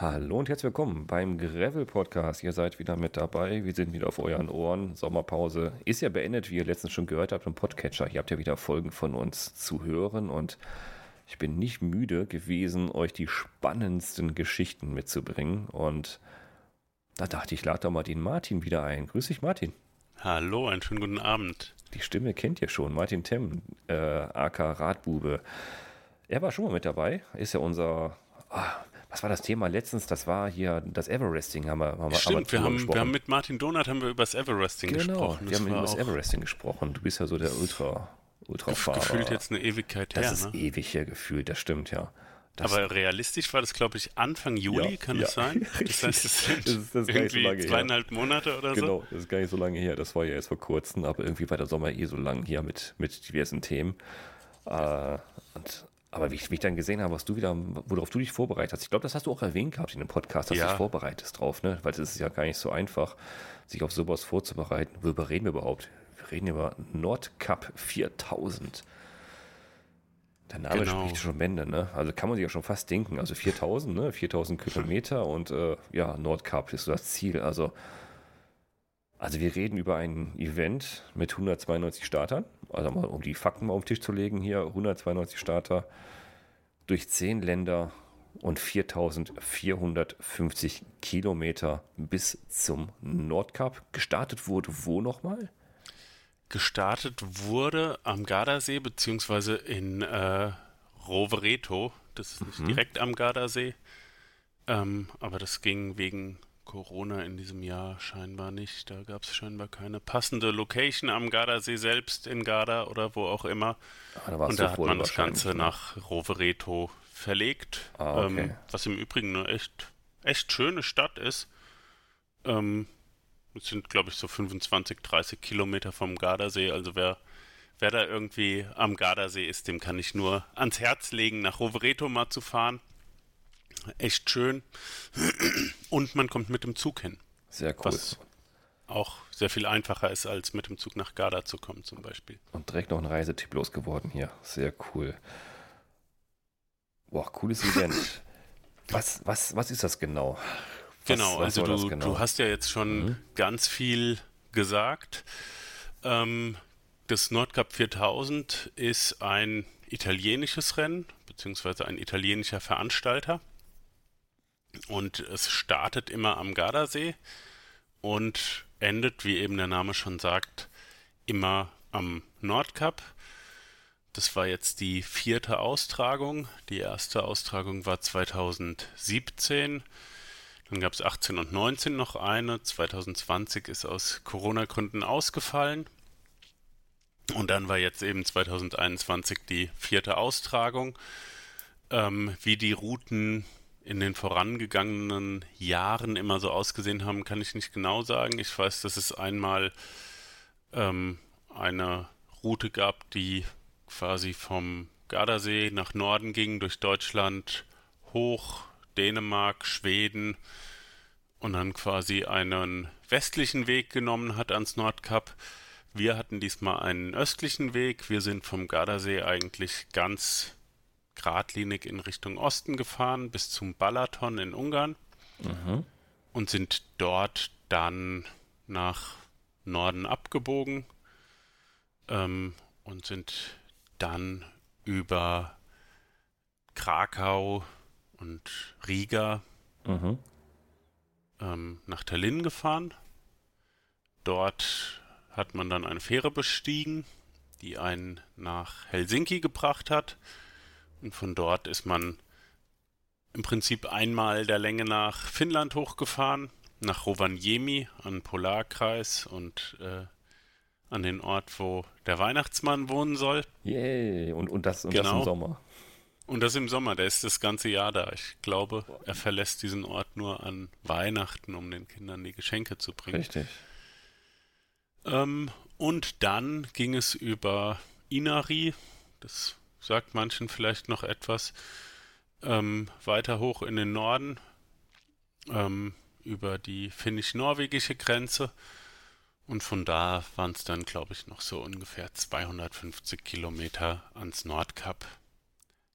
Hallo und herzlich willkommen beim Gravel Podcast. Ihr seid wieder mit dabei. Wir sind wieder auf euren Ohren. Sommerpause ist ja beendet, wie ihr letztens schon gehört habt im Podcatcher. Ihr habt ja wieder Folgen von uns zu hören und ich bin nicht müde gewesen, euch die spannendsten Geschichten mitzubringen. Und da dachte ich, lade doch mal den Martin wieder ein. Grüß dich, Martin. Hallo, einen schönen guten Abend. Die Stimme kennt ihr schon. Martin Temm, äh, AK Radbube. Er war schon mal mit dabei. Ist ja unser. Ah, was war das Thema letztens? Das war hier das Everesting. Haben wir, haben Stimmt, wir, haben, wir haben mit Martin Donat haben wir über das Everesting genau, gesprochen. Genau, wir haben über das Everesting gesprochen. Du bist ja so der Ultra, Ultrafahrer. Gefühlt jetzt eine Ewigkeit das her. Das ist ne? ewig her gefühlt, das stimmt, ja. Das Aber realistisch war das, glaube ich, Anfang Juli, ja, kann ja, das sein? Das heißt, es sind das ist, das irgendwie so zweieinhalb her. Monate oder so? Genau, das ist gar nicht so lange her. Das war ja erst vor kurzem, aber irgendwie war der Sommer eh so lang hier mit, mit diversen Themen. Äh, und aber wie ich, wie ich dann gesehen habe, was du wieder, worauf du dich vorbereitet hast, ich glaube, das hast du auch erwähnt gehabt in dem Podcast, dass ja. du dich vorbereitest drauf, ne? Weil es ist ja gar nicht so einfach, sich auf sowas vorzubereiten. Worüber reden wir überhaupt? Wir reden über Nordcup 4000. Der Name genau. spricht schon Bände, ne? Also kann man sich ja schon fast denken. Also 4000, ne? 4000 Kilometer und äh, ja, Nordcup ist so das Ziel. Also also wir reden über ein Event mit 192 Startern. Also mal um die Fakten mal auf den Tisch zu legen hier, 192 Starter durch 10 Länder und 4450 Kilometer bis zum Nordkap. Gestartet wurde wo nochmal? Gestartet wurde am Gardasee beziehungsweise in äh, Rovereto. Das ist nicht mhm. direkt am Gardasee, ähm, aber das ging wegen Corona in diesem Jahr scheinbar nicht. Da gab es scheinbar keine passende Location am Gardasee selbst in Garda oder wo auch immer. Ah, da und da hat man das Ganze ne? nach Rovereto verlegt, ah, okay. ähm, was im Übrigen eine echt, echt schöne Stadt ist. Ähm, es sind, glaube ich, so 25, 30 Kilometer vom Gardasee. Also wer, wer da irgendwie am Gardasee ist, dem kann ich nur ans Herz legen, nach Rovereto mal zu fahren echt schön. Und man kommt mit dem Zug hin. Sehr cool. Was auch sehr viel einfacher ist, als mit dem Zug nach Garda zu kommen, zum Beispiel. Und direkt noch ein Reisetipp losgeworden hier. Sehr cool. Boah, cooles Event. was, was, was ist das genau? Was, genau, was also du, genau? du hast ja jetzt schon mhm. ganz viel gesagt. Ähm, das Nordcup 4000 ist ein italienisches Rennen, beziehungsweise ein italienischer Veranstalter. Und es startet immer am Gardasee und endet, wie eben der Name schon sagt, immer am Nordkap. Das war jetzt die vierte Austragung. Die erste Austragung war 2017. Dann gab es 18 und 19 noch eine. 2020 ist aus Corona-Gründen ausgefallen. Und dann war jetzt eben 2021 die vierte Austragung. Ähm, wie die Routen in den vorangegangenen Jahren immer so ausgesehen haben, kann ich nicht genau sagen. Ich weiß, dass es einmal ähm, eine Route gab, die quasi vom Gardasee nach Norden ging, durch Deutschland hoch, Dänemark, Schweden und dann quasi einen westlichen Weg genommen hat ans Nordkap. Wir hatten diesmal einen östlichen Weg. Wir sind vom Gardasee eigentlich ganz geradlinig in Richtung Osten gefahren bis zum Balaton in Ungarn mhm. und sind dort dann nach Norden abgebogen ähm, und sind dann über Krakau und Riga mhm. ähm, nach Tallinn gefahren. Dort hat man dann eine Fähre bestiegen, die einen nach Helsinki gebracht hat. Und von dort ist man im Prinzip einmal der Länge nach Finnland hochgefahren, nach Rovaniemi, an Polarkreis und äh, an den Ort, wo der Weihnachtsmann wohnen soll. Yay, und, und, das, und genau. das im Sommer. Und das im Sommer, der ist das ganze Jahr da. Ich glaube, er verlässt diesen Ort nur an Weihnachten, um den Kindern die Geschenke zu bringen. Richtig. Ähm, und dann ging es über Inari, das sagt manchen vielleicht noch etwas, ähm, weiter hoch in den Norden, ähm, über die finnisch-norwegische Grenze. Und von da waren es dann, glaube ich, noch so ungefähr 250 Kilometer ans Nordkap.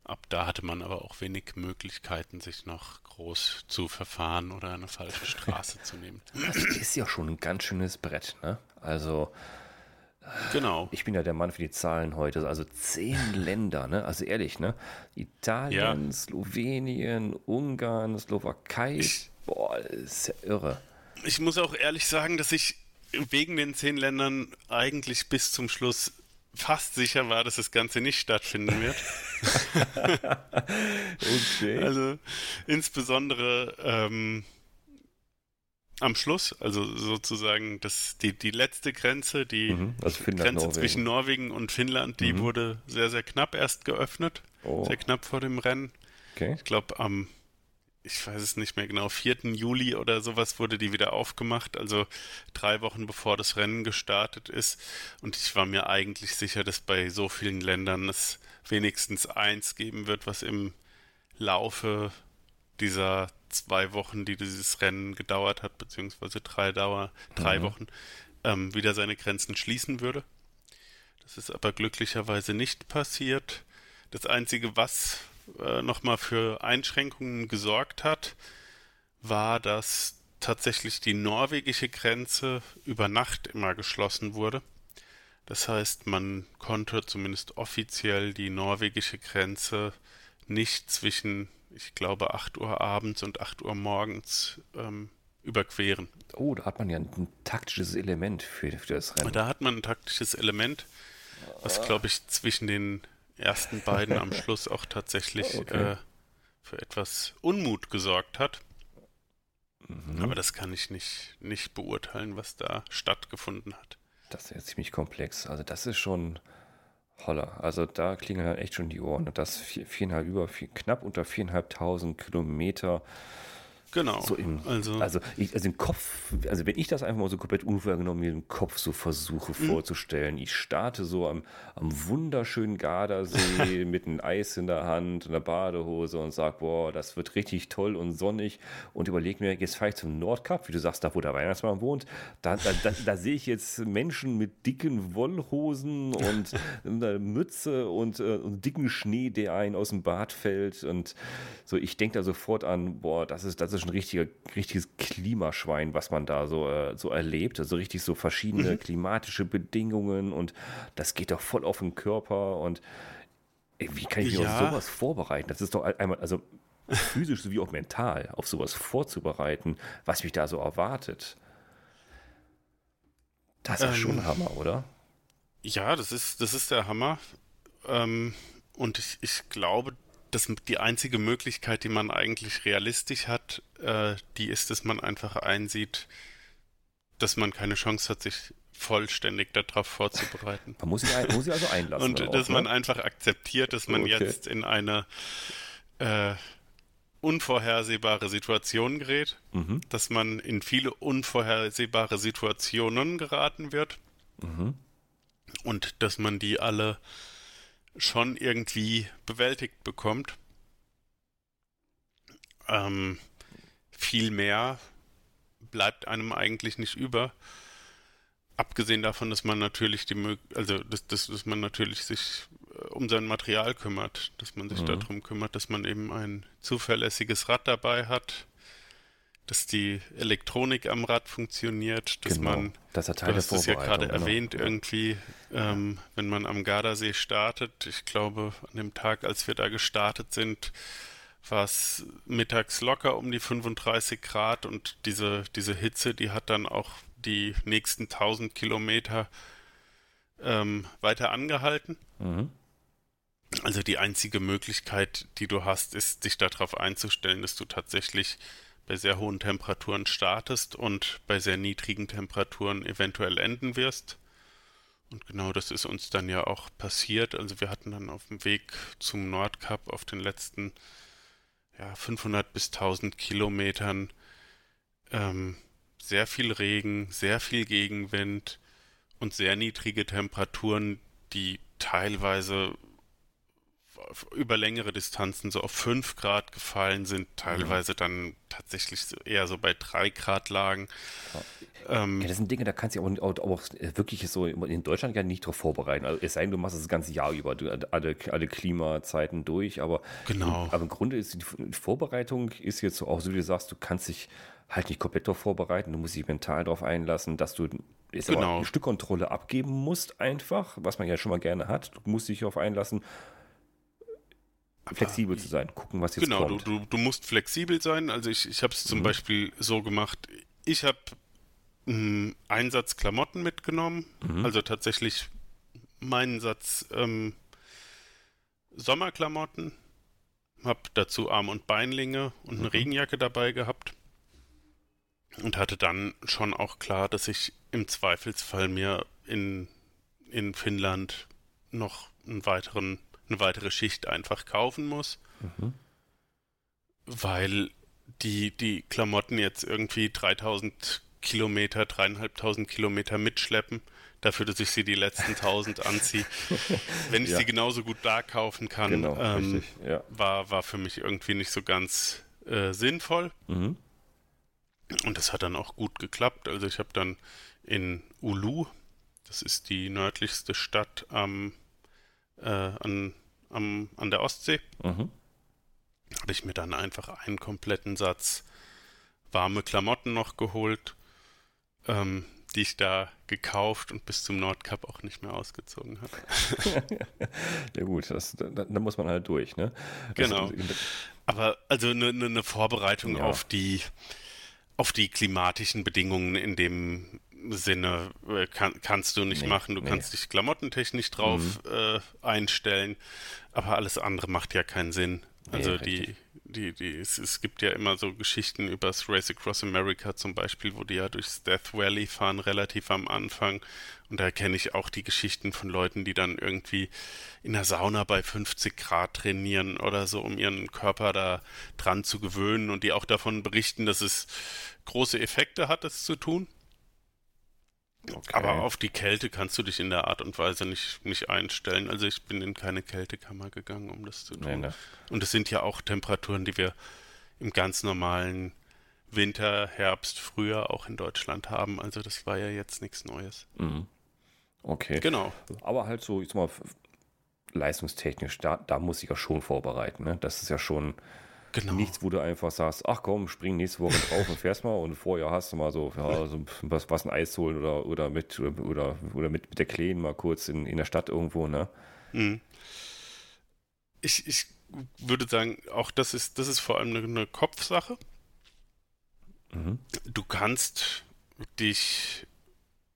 ab da hatte man aber auch wenig Möglichkeiten, sich noch groß zu verfahren oder eine falsche Straße zu nehmen. Das ist ja schon ein ganz schönes Brett, ne? Also Genau. Ich bin ja der Mann für die Zahlen heute. Also zehn Länder, ne? Also ehrlich, ne? Italien, ja. Slowenien, Ungarn, Slowakei. Ich, Boah, ist ja irre. Ich muss auch ehrlich sagen, dass ich wegen den zehn Ländern eigentlich bis zum Schluss fast sicher war, dass das Ganze nicht stattfinden wird. okay. Also insbesondere ähm, am Schluss, also sozusagen das, die, die letzte Grenze, die mhm, also Grenze Norwegen. zwischen Norwegen und Finnland, die mhm. wurde sehr, sehr knapp erst geöffnet. Oh. Sehr knapp vor dem Rennen. Okay. Ich glaube, am, ich weiß es nicht mehr genau, 4. Juli oder sowas wurde die wieder aufgemacht, also drei Wochen bevor das Rennen gestartet ist. Und ich war mir eigentlich sicher, dass bei so vielen Ländern es wenigstens eins geben wird, was im Laufe dieser zwei Wochen, die dieses Rennen gedauert hat, beziehungsweise drei Dauer, drei mhm. Wochen, ähm, wieder seine Grenzen schließen würde. Das ist aber glücklicherweise nicht passiert. Das Einzige, was äh, nochmal für Einschränkungen gesorgt hat, war, dass tatsächlich die norwegische Grenze über Nacht immer geschlossen wurde. Das heißt, man konnte zumindest offiziell die norwegische Grenze nicht zwischen ich glaube, 8 Uhr abends und 8 Uhr morgens ähm, überqueren. Oh, da hat man ja ein, taktisches Element für, für das Rennen. Da hat man ein taktisches Element, was, glaube ich, zwischen den ersten beiden am Schluss auch tatsächlich okay. äh, für etwas Unmut gesorgt hat. Mhm. Aber das kann ich nicht, nicht beurteilen, was da stattgefunden hat. Das ist ja ziemlich komplex. Also das ist schon Holla. Also da klingeln halt echt schon die Ohren. Und das vier, viereinhalb über, vier, knapp unter viereinhalbtausend Kilometer Genau. So im, also, also, ich, also im Kopf, also wenn ich das einfach mal so komplett unvorgenommen mir im Kopf so versuche mhm. vorzustellen, ich starte so am, am wunderschönen Gardasee mit einem Eis in der Hand und einer Badehose und sage, boah, das wird richtig toll und sonnig und überlege mir, jetzt fahre ich zum Nordkap, wie du sagst, da wo der Weihnachtsmann wohnt, da, da, da, da sehe ich jetzt Menschen mit dicken Wollhosen und einer Mütze und, äh, und dicken Schnee, der einen aus dem Bad fällt und so, ich denke da sofort an, boah, das ist, das ist ein richtiger, richtiges Klimaschwein, was man da so, äh, so erlebt. Also richtig so verschiedene mhm. klimatische Bedingungen und das geht doch voll auf den Körper und ey, wie kann ich mich ja. auf sowas vorbereiten? Das ist doch einmal, also physisch sowie auch mental, auf sowas vorzubereiten, was mich da so erwartet. Das ist ähm, schon Hammer, oder? Ja, das ist, das ist der Hammer. Ähm, und ich, ich glaube, das die einzige Möglichkeit, die man eigentlich realistisch hat, äh, die ist, dass man einfach einsieht, dass man keine Chance hat, sich vollständig darauf vorzubereiten. Man muss sich, ein, muss sich also einlassen. Und dass auch, man ne? einfach akzeptiert, dass man okay. jetzt in eine äh, unvorhersehbare Situation gerät, mhm. dass man in viele unvorhersehbare Situationen geraten wird mhm. und dass man die alle schon irgendwie bewältigt bekommt. Ähm, viel mehr bleibt einem eigentlich nicht über. Abgesehen davon, dass man natürlich die also dass, dass, dass man natürlich sich äh, um sein Material kümmert, dass man sich mhm. darum kümmert, dass man eben ein zuverlässiges Rad dabei hat, dass die Elektronik am Rad funktioniert, dass genau. man, das hat du hast es ja gerade genau. erwähnt, irgendwie, ähm, wenn man am Gardasee startet, ich glaube, an dem Tag, als wir da gestartet sind, war es mittags locker um die 35 Grad und diese, diese Hitze, die hat dann auch die nächsten 1000 Kilometer ähm, weiter angehalten. Mhm. Also die einzige Möglichkeit, die du hast, ist, dich darauf einzustellen, dass du tatsächlich bei sehr hohen Temperaturen startest und bei sehr niedrigen Temperaturen eventuell enden wirst. Und genau das ist uns dann ja auch passiert. Also wir hatten dann auf dem Weg zum Nordkap auf den letzten ja, 500 bis 1000 Kilometern ähm, sehr viel Regen, sehr viel Gegenwind und sehr niedrige Temperaturen, die teilweise über längere Distanzen so auf 5 Grad gefallen sind, teilweise ja. dann tatsächlich so eher so bei 3 Grad lagen. Ja. Ähm, ja, das sind Dinge, da kannst du auch, auch, auch, wirklich so in Deutschland ja nicht drauf vorbereiten. Also es sei denn, du machst das ganze Jahr über, alle, alle Klimazeiten durch, aber, genau. aber im Grunde ist die Vorbereitung ist jetzt so auch so, wie du sagst, du kannst dich halt nicht komplett darauf vorbereiten, du musst dich mental darauf einlassen, dass du jetzt genau. aber eine Stückkontrolle abgeben musst einfach, was man ja schon mal gerne hat. Du musst dich darauf einlassen, flexibel zu sein, gucken, was jetzt genau, kommt. Genau, du, du, musst flexibel sein. Also ich, ich habe es zum mhm. Beispiel so gemacht, ich habe einen Einsatz Klamotten mitgenommen, mhm. also tatsächlich meinen Satz ähm, Sommerklamotten, habe dazu Arm- und Beinlinge und eine mhm. Regenjacke dabei gehabt und hatte dann schon auch klar, dass ich im Zweifelsfall mir in, in Finnland noch einen weiteren, eine weitere Schicht einfach kaufen muss. Mhm. Weil die, die Klamotten jetzt irgendwie 3000 Kilometer, dreieinhalbtausend Kilometer mitschleppen, dafür, dass ich sie die letzten 1000 anziehe. Wenn ich ja. sie genauso gut da kaufen kann, genau, ähm, ja. war, war für mich irgendwie nicht so ganz äh, sinnvoll. Mhm. Und das hat dann auch gut geklappt. Also ich habe dann in Ulu, das ist die nördlichste Stadt am, äh, an, am, an der Ostsee, mhm. habe ich mir dann einfach einen kompletten Satz warme Klamotten noch geholt, ähm, die ich da gekauft und bis zum Nordkap auch nicht mehr ausgezogen habe. ja gut, das, da, da, muss man halt durch, ne? Genau. Aber also eine ne, ne Vorbereitung ja. auf die auf die klimatischen Bedingungen in dem Sinne äh, kann, kannst du nicht nee, machen. Du nee. kannst dich klamottentechnisch drauf mhm. äh, einstellen, aber alles andere macht ja keinen Sinn. Also nee, die, die, die, es, es, gibt ja immer so Geschichten über das Race Across America zum Beispiel, wo die ja durchs Death Valley fahren, relativ am Anfang. Und da kenne ich auch die Geschichten von Leuten, die dann irgendwie in der Sauna bei 50 Grad trainieren oder so, um ihren Körper da dran zu gewöhnen und die auch davon berichten, dass es große Effekte hat, das zu tun. Okay. Aber auf die Kälte kannst du dich in der Art und Weise nicht, nicht einstellen. Also ich bin in keine Kältekammer gegangen, um das zu tun. Nee, ne. Und es sind ja auch Temperaturen, die wir im ganz normalen Winter, Herbst, Frühjahr auch in Deutschland haben. Also das war ja jetzt nichts Neues. Mhm. Okay. Genau. Aber halt so, ich sag mal, leistungstechnisch, da, da muss ich ja schon vorbereiten. Ne? Das ist ja schon Genau. Nichts, wo du einfach sagst, ach komm, spring nächste Woche drauf und fährst mal und vorher hast du mal so, ja, so was, was ein Eis holen oder, oder mit oder, oder mit, mit der Kleen mal kurz in, in der Stadt irgendwo, ne? Mhm. Ich, ich würde sagen, auch das ist, das ist vor allem eine, eine Kopfsache. Mhm. Du kannst dich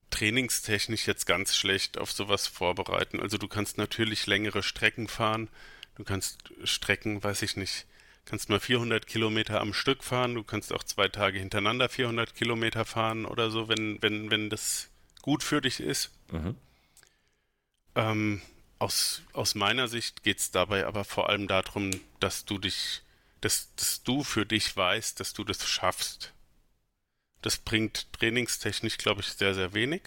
trainingstechnisch jetzt ganz schlecht auf sowas vorbereiten. Also du kannst natürlich längere Strecken fahren. Du kannst Strecken, weiß ich nicht, kannst mal 400 Kilometer am Stück fahren, du kannst auch zwei Tage hintereinander 400 Kilometer fahren oder so, wenn, wenn, wenn das gut für dich ist. Mhm. Ähm, aus, aus meiner Sicht geht es dabei aber vor allem darum, dass du dich, dass, dass du für dich weißt, dass du das schaffst. Das bringt trainingstechnisch, glaube ich, sehr, sehr wenig.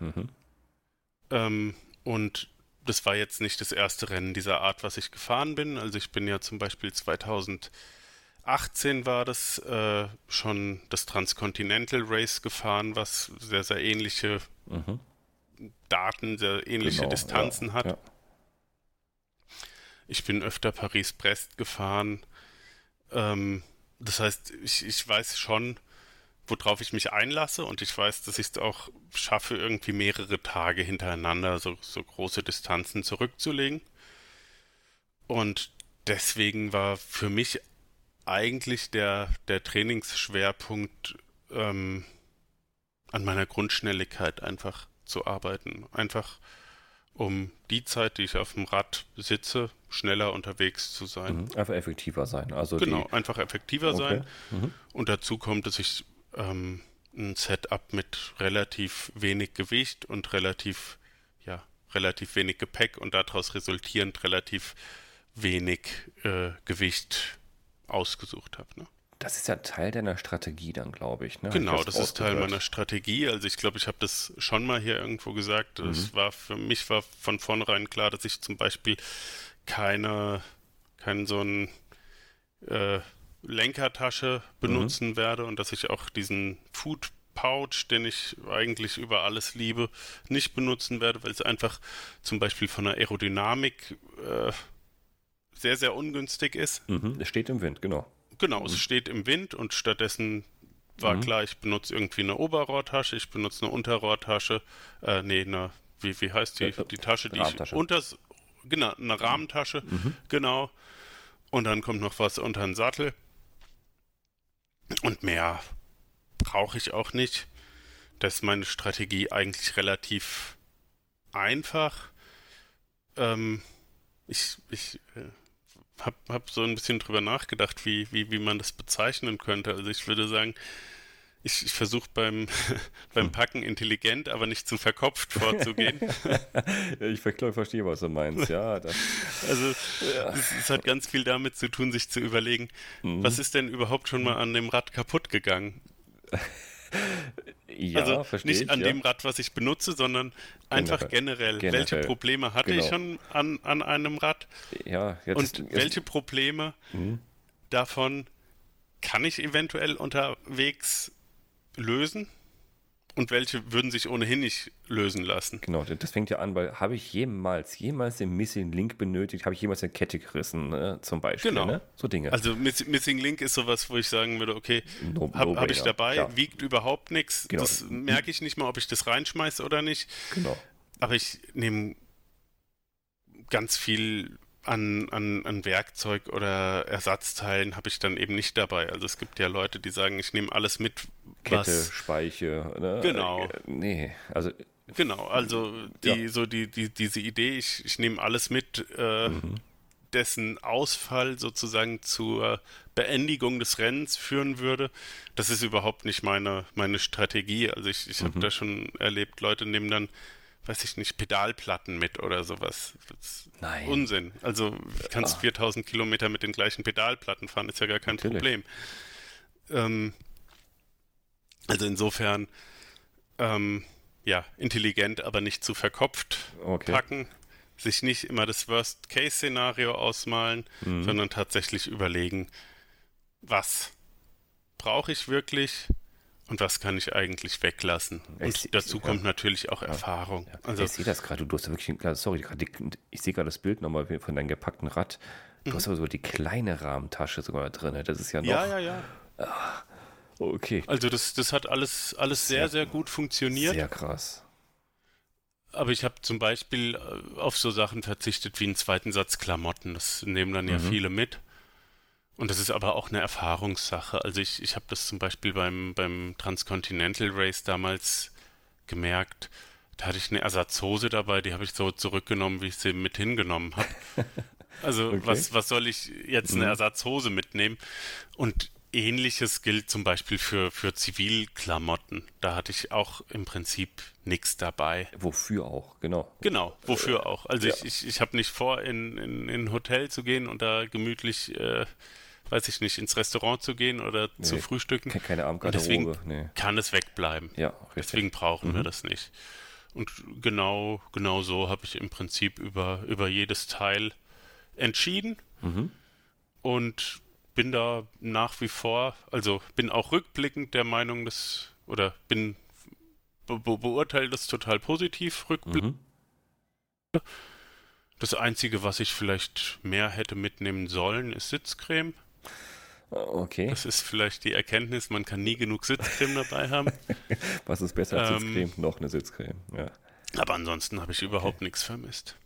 Mhm. Ähm, und das war jetzt nicht das erste Rennen dieser Art, was ich gefahren bin. Also ich bin ja zum Beispiel 2018 war das äh, schon das Transcontinental Race gefahren, was sehr, sehr ähnliche mhm. Daten, sehr ähnliche genau, Distanzen ja, hat. Ja. Ich bin öfter Paris-Brest gefahren. Ähm, das heißt, ich, ich weiß schon, worauf ich mich einlasse und ich weiß, dass ich es auch schaffe, irgendwie mehrere Tage hintereinander so, so große Distanzen zurückzulegen. Und deswegen war für mich eigentlich der, der Trainingsschwerpunkt ähm, an meiner Grundschnelligkeit einfach zu arbeiten. Einfach um die Zeit, die ich auf dem Rad sitze, schneller unterwegs zu sein. Mhm, einfach effektiver sein. Also genau, einfach effektiver okay. sein. Mhm. Und dazu kommt, dass ich ähm, ein Setup mit relativ wenig Gewicht und relativ, ja, relativ wenig Gepäck und daraus resultierend relativ wenig äh, Gewicht ausgesucht habe. Ne? Das ist ja Teil deiner Strategie dann, glaube ich. Ne? Genau, ich das ist Teil meiner Strategie. Also ich glaube, ich habe das schon mal hier irgendwo gesagt. Es mhm. war für mich war von vornherein klar, dass ich zum Beispiel keine, kein so ein äh, Lenkertasche benutzen mhm. werde und dass ich auch diesen Food Pouch, den ich eigentlich über alles liebe, nicht benutzen werde, weil es einfach zum Beispiel von der Aerodynamik äh, sehr, sehr ungünstig ist. Mhm, es steht im Wind, genau. Genau, mhm. es steht im Wind und stattdessen war mhm. klar, ich benutze irgendwie eine Oberrohrtasche, ich benutze eine Unterrohrtasche, äh, nee, eine, wie, wie heißt die, die Tasche, die ich unter, genau, eine Rahmentasche, mhm. genau. Und dann kommt noch was unter den Sattel. Und mehr brauche ich auch nicht. Das ist meine Strategie eigentlich relativ einfach. Ähm, ich ich äh, habe hab so ein bisschen drüber nachgedacht, wie, wie, wie man das bezeichnen könnte. Also ich würde sagen, ich, ich versuche beim, beim hm. Packen intelligent, aber nicht zu verkopft vorzugehen. ich verstehe, was du meinst, ja. Das, also ja. Es, es, hat ganz viel damit zu tun, sich zu überlegen, mhm. was ist denn überhaupt schon mal an dem Rad kaputt gegangen? ja, also nicht an ja. dem Rad, was ich benutze, sondern einfach generell. generell. Welche Probleme hatte genau. ich schon an, an einem Rad? Ja, jetzt, und welche Probleme mhm. davon kann ich eventuell unterwegs lösen? Und welche würden sich ohnehin nicht lösen lassen? Genau, das fängt ja an, weil habe ich jemals, jemals den Missing Link benötigt? Habe ich jemals eine Kette gerissen, ne? zum Beispiel? Genau. Ne? So Dinge. Also Missing Link ist sowas, wo ich sagen würde, okay, no, habe no hab ich dabei, klar. wiegt überhaupt nichts. Genau. Das merke ich nicht mal, ob ich das reinschmeiße oder nicht. Genau. Aber ich nehme ganz viel an, an, an Werkzeug oder Ersatzteilen habe ich dann eben nicht dabei. Also es gibt ja Leute, die sagen, ich nehme alles mit. Kette, was, Speiche, ne? Genau. Äh, nee, also. Genau, also die, ja. so die, die, diese Idee, ich, ich nehme alles mit, äh, mhm. dessen Ausfall sozusagen zur Beendigung des Rennens führen würde, das ist überhaupt nicht meine, meine Strategie. Also ich, ich habe mhm. da schon erlebt, Leute nehmen dann weiß ich nicht, Pedalplatten mit oder sowas. Nein. Unsinn. Also du kannst ah. 4000 Kilometer mit den gleichen Pedalplatten fahren, ist ja gar kein Natürlich. Problem. Ähm, also insofern, ähm, ja, intelligent, aber nicht zu verkopft okay. packen. Sich nicht immer das Worst-Case-Szenario ausmalen, mhm. sondern tatsächlich überlegen, was brauche ich wirklich, und was kann ich eigentlich weglassen? Und ich, dazu ja. kommt natürlich auch Erfahrung. Ja. Also, ich sehe das gerade, du hast wirklich, sorry, ich sehe gerade das Bild nochmal von deinem gepackten Rad. Du mhm. hast aber so die kleine Rahmentasche sogar drin. Das ist ja noch. Ja, ja, ja. Ach, okay. Also das, das hat alles, alles sehr, sehr, gut funktioniert. Sehr krass. Aber ich habe zum Beispiel äh, auf so Sachen verzichtet wie einen zweiten Satz Klamotten. Das nehmen dann ja mhm. viele mit. Und das ist aber auch eine Erfahrungssache. Also ich, ich habe das zum Beispiel beim, beim Transcontinental Race damals gemerkt. Da hatte ich eine Ersatzhose dabei, die habe ich so zurückgenommen, wie ich sie mit hingenommen habe. Also okay. was, was soll ich jetzt eine mhm. Ersatzhose mitnehmen? Und ähnliches gilt zum Beispiel für, für Zivilklamotten. Da hatte ich auch im Prinzip nichts dabei. Wofür auch, genau. Genau, wofür auch. Also ja. ich, ich, ich habe nicht vor, in, in, in ein Hotel zu gehen und da gemütlich äh, weiß ich nicht, ins Restaurant zu gehen oder nee, zu frühstücken. Keine Armgarderobe. Deswegen nee. kann es wegbleiben. Ja, richtig. Deswegen brauchen mhm. wir das nicht. Und genau, genau so habe ich im Prinzip über, über jedes Teil entschieden mhm. und bin da nach wie vor, also bin auch rückblickend der Meinung, dass, oder bin be beurteile das total positiv rückblickend. Mhm. Das Einzige, was ich vielleicht mehr hätte mitnehmen sollen, ist Sitzcreme. Okay. Das ist vielleicht die Erkenntnis, man kann nie genug Sitzcreme dabei haben. Was ist besser als ähm, Sitzcreme? Noch eine Sitzcreme, ja. Aber ansonsten habe ich überhaupt okay. nichts vermisst.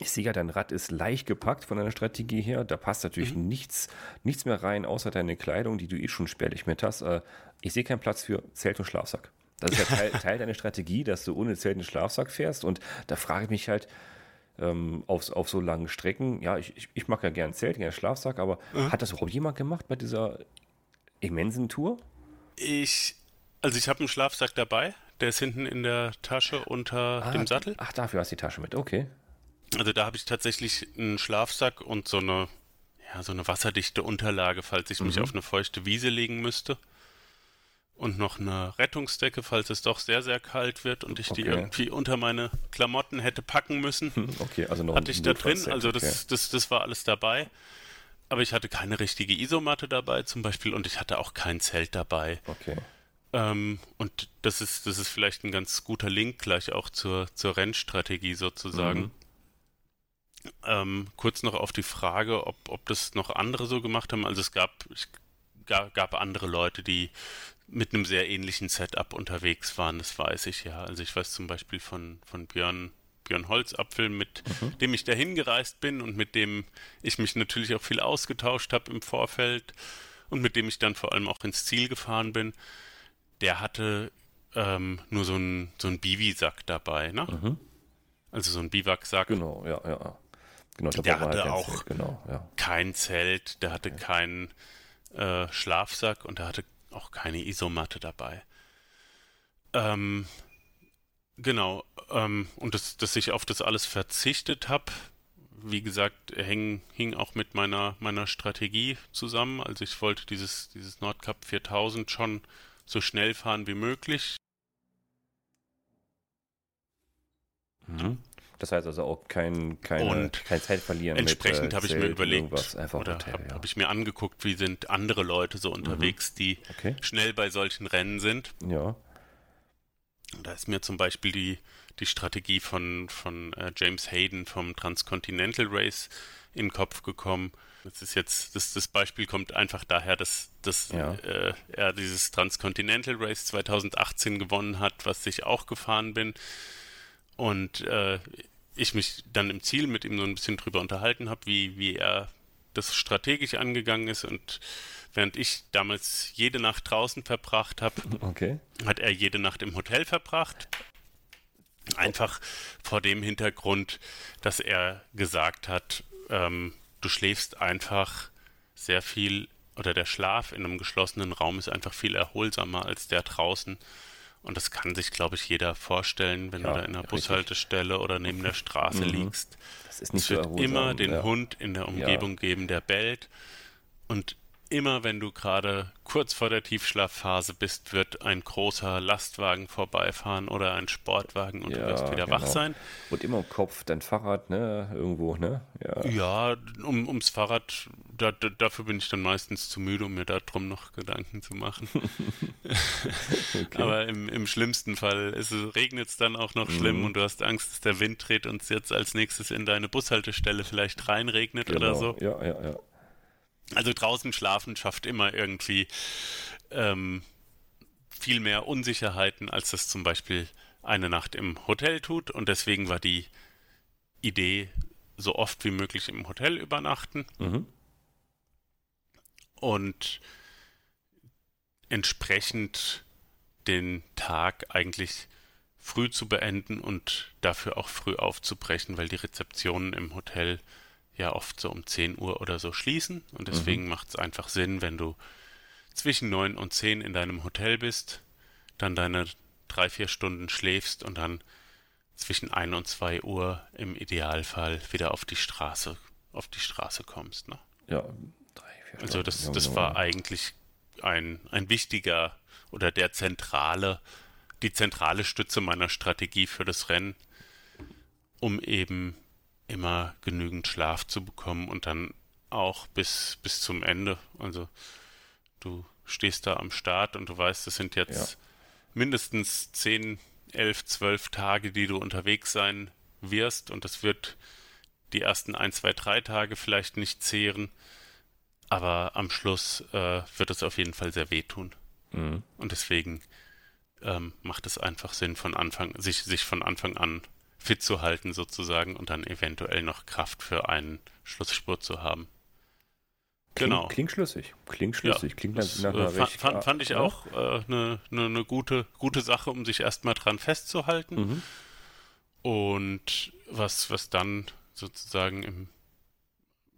Ich sehe ja, dein Rad ist leicht gepackt von deiner Strategie her. Da passt natürlich mhm. nichts, nichts mehr rein, außer deine Kleidung, die du eh schon spärlich mit hast. Äh, ich sehe keinen Platz für Zelt und Schlafsack. Das ist ja Teil, Teil deiner Strategie, dass du ohne Zelt und Schlafsack fährst. Und da frage ich mich halt, ähm, auf, auf so langen Strecken. Ja, ich, ich, ich mag ja gern Zelt, gern Schlafsack, aber mhm. hat das überhaupt jemand gemacht bei dieser immensen Tour? Ich, also ich habe einen Schlafsack dabei, der ist hinten in der Tasche unter ah, dem Sattel. Ach, dafür hast du die Tasche mit, okay. Also da habe ich tatsächlich einen Schlafsack und so eine, ja, so eine wasserdichte Unterlage, falls ich mhm. mich auf eine feuchte Wiese legen müsste. Und noch eine Rettungsdecke, falls es doch sehr, sehr kalt wird und ich okay. die irgendwie unter meine Klamotten hätte packen müssen. Okay, also noch Hatte ich da drin, also das, okay. das, das war alles dabei. Aber ich hatte keine richtige Isomatte dabei zum Beispiel und ich hatte auch kein Zelt dabei. Okay. Ähm, und das ist, das ist vielleicht ein ganz guter Link gleich auch zur, zur Rennstrategie sozusagen. Mhm. Ähm, kurz noch auf die Frage, ob, ob das noch andere so gemacht haben. Also es gab, ich, gab, gab andere Leute, die mit einem sehr ähnlichen Setup unterwegs waren, das weiß ich ja. Also ich weiß zum Beispiel von, von Björn, Björn Holzapfel, mit mhm. dem ich dahin gereist bin und mit dem ich mich natürlich auch viel ausgetauscht habe im Vorfeld und mit dem ich dann vor allem auch ins Ziel gefahren bin. Der hatte ähm, nur so einen so Bivi-Sack dabei, ne? Mhm. Also so ein Biwaksack. Genau, ja, ja. Genau, der hatte halt auch Zelt, genau, ja. kein Zelt, der hatte ja. keinen äh, Schlafsack und der hatte auch keine Isomatte dabei. Ähm, genau, ähm, und dass, dass ich auf das alles verzichtet habe, wie gesagt, häng, hing auch mit meiner, meiner Strategie zusammen. Also ich wollte dieses, dieses Nordcup 4000 schon so schnell fahren wie möglich. Mhm. Das heißt also auch kein, keine, kein Zeit verlieren. Entsprechend äh, habe ich mir überlegt oder habe ja. hab ich mir angeguckt, wie sind andere Leute so unterwegs, mhm. die okay. schnell bei solchen Rennen sind. Ja. Und da ist mir zum Beispiel die, die Strategie von, von äh, James Hayden vom Transcontinental Race in den Kopf gekommen. Das ist jetzt, das, das Beispiel kommt einfach daher, dass, dass ja. äh, er dieses Transcontinental Race 2018 gewonnen hat, was ich auch gefahren bin. Und äh, ich mich dann im Ziel mit ihm so ein bisschen drüber unterhalten habe, wie, wie er das strategisch angegangen ist und während ich damals jede Nacht draußen verbracht habe, okay. hat er jede Nacht im Hotel verbracht. Einfach vor dem Hintergrund, dass er gesagt hat, ähm, du schläfst einfach sehr viel oder der Schlaf in einem geschlossenen Raum ist einfach viel erholsamer als der draußen. Und das kann sich, glaube ich, jeder vorstellen, wenn ja, du da in der Bushaltestelle oder neben der Straße mhm. liegst. Das ist nicht es wird so immer den ja. Hund in der Umgebung ja. geben, der bellt. Und immer wenn du gerade kurz vor der Tiefschlafphase bist, wird ein großer Lastwagen vorbeifahren oder ein Sportwagen und ja, du wirst wieder genau. wach sein. Und immer im Kopf dein Fahrrad, ne, irgendwo, ne? Ja, ja um, ums Fahrrad, da, da, dafür bin ich dann meistens zu müde, um mir darum noch Gedanken zu machen. okay. Aber im, im schlimmsten Fall regnet es dann auch noch mhm. schlimm und du hast Angst, dass der Wind dreht und es jetzt als nächstes in deine Bushaltestelle vielleicht reinregnet genau. oder so. Ja, ja, ja. Also draußen schlafen schafft immer irgendwie ähm, viel mehr Unsicherheiten, als das zum Beispiel eine Nacht im Hotel tut. Und deswegen war die Idee, so oft wie möglich im Hotel übernachten. Mhm. Und entsprechend den Tag eigentlich früh zu beenden und dafür auch früh aufzubrechen, weil die Rezeptionen im Hotel ja oft so um 10 Uhr oder so schließen und deswegen mhm. macht es einfach Sinn, wenn du zwischen 9 und 10 in deinem Hotel bist, dann deine drei, vier Stunden schläfst und dann zwischen 1 und 2 Uhr im Idealfall wieder auf die Straße, auf die Straße kommst. Ne? Ja, drei, vier Also das, das war eigentlich ein, ein wichtiger oder der zentrale, die zentrale Stütze meiner Strategie für das Rennen, um eben immer genügend Schlaf zu bekommen und dann auch bis, bis zum Ende. Also du stehst da am Start und du weißt, es sind jetzt ja. mindestens 10, 11, 12 Tage, die du unterwegs sein wirst und das wird die ersten 1, 2, 3 Tage vielleicht nicht zehren, aber am Schluss äh, wird es auf jeden Fall sehr wehtun. Mhm. Und deswegen ähm, macht es einfach Sinn, von Anfang, sich, sich von Anfang an fit zu halten sozusagen und dann eventuell noch Kraft für einen Schlussspurt zu haben. Klingt, genau. Klingt schlüssig. Klingt schlüssig. Ja, klingt nach, nach einer äh, fand, fand ich auch eine äh, ne, ne, ne gute, gute Sache, um sich erstmal dran festzuhalten. Mhm. Und was, was dann sozusagen im,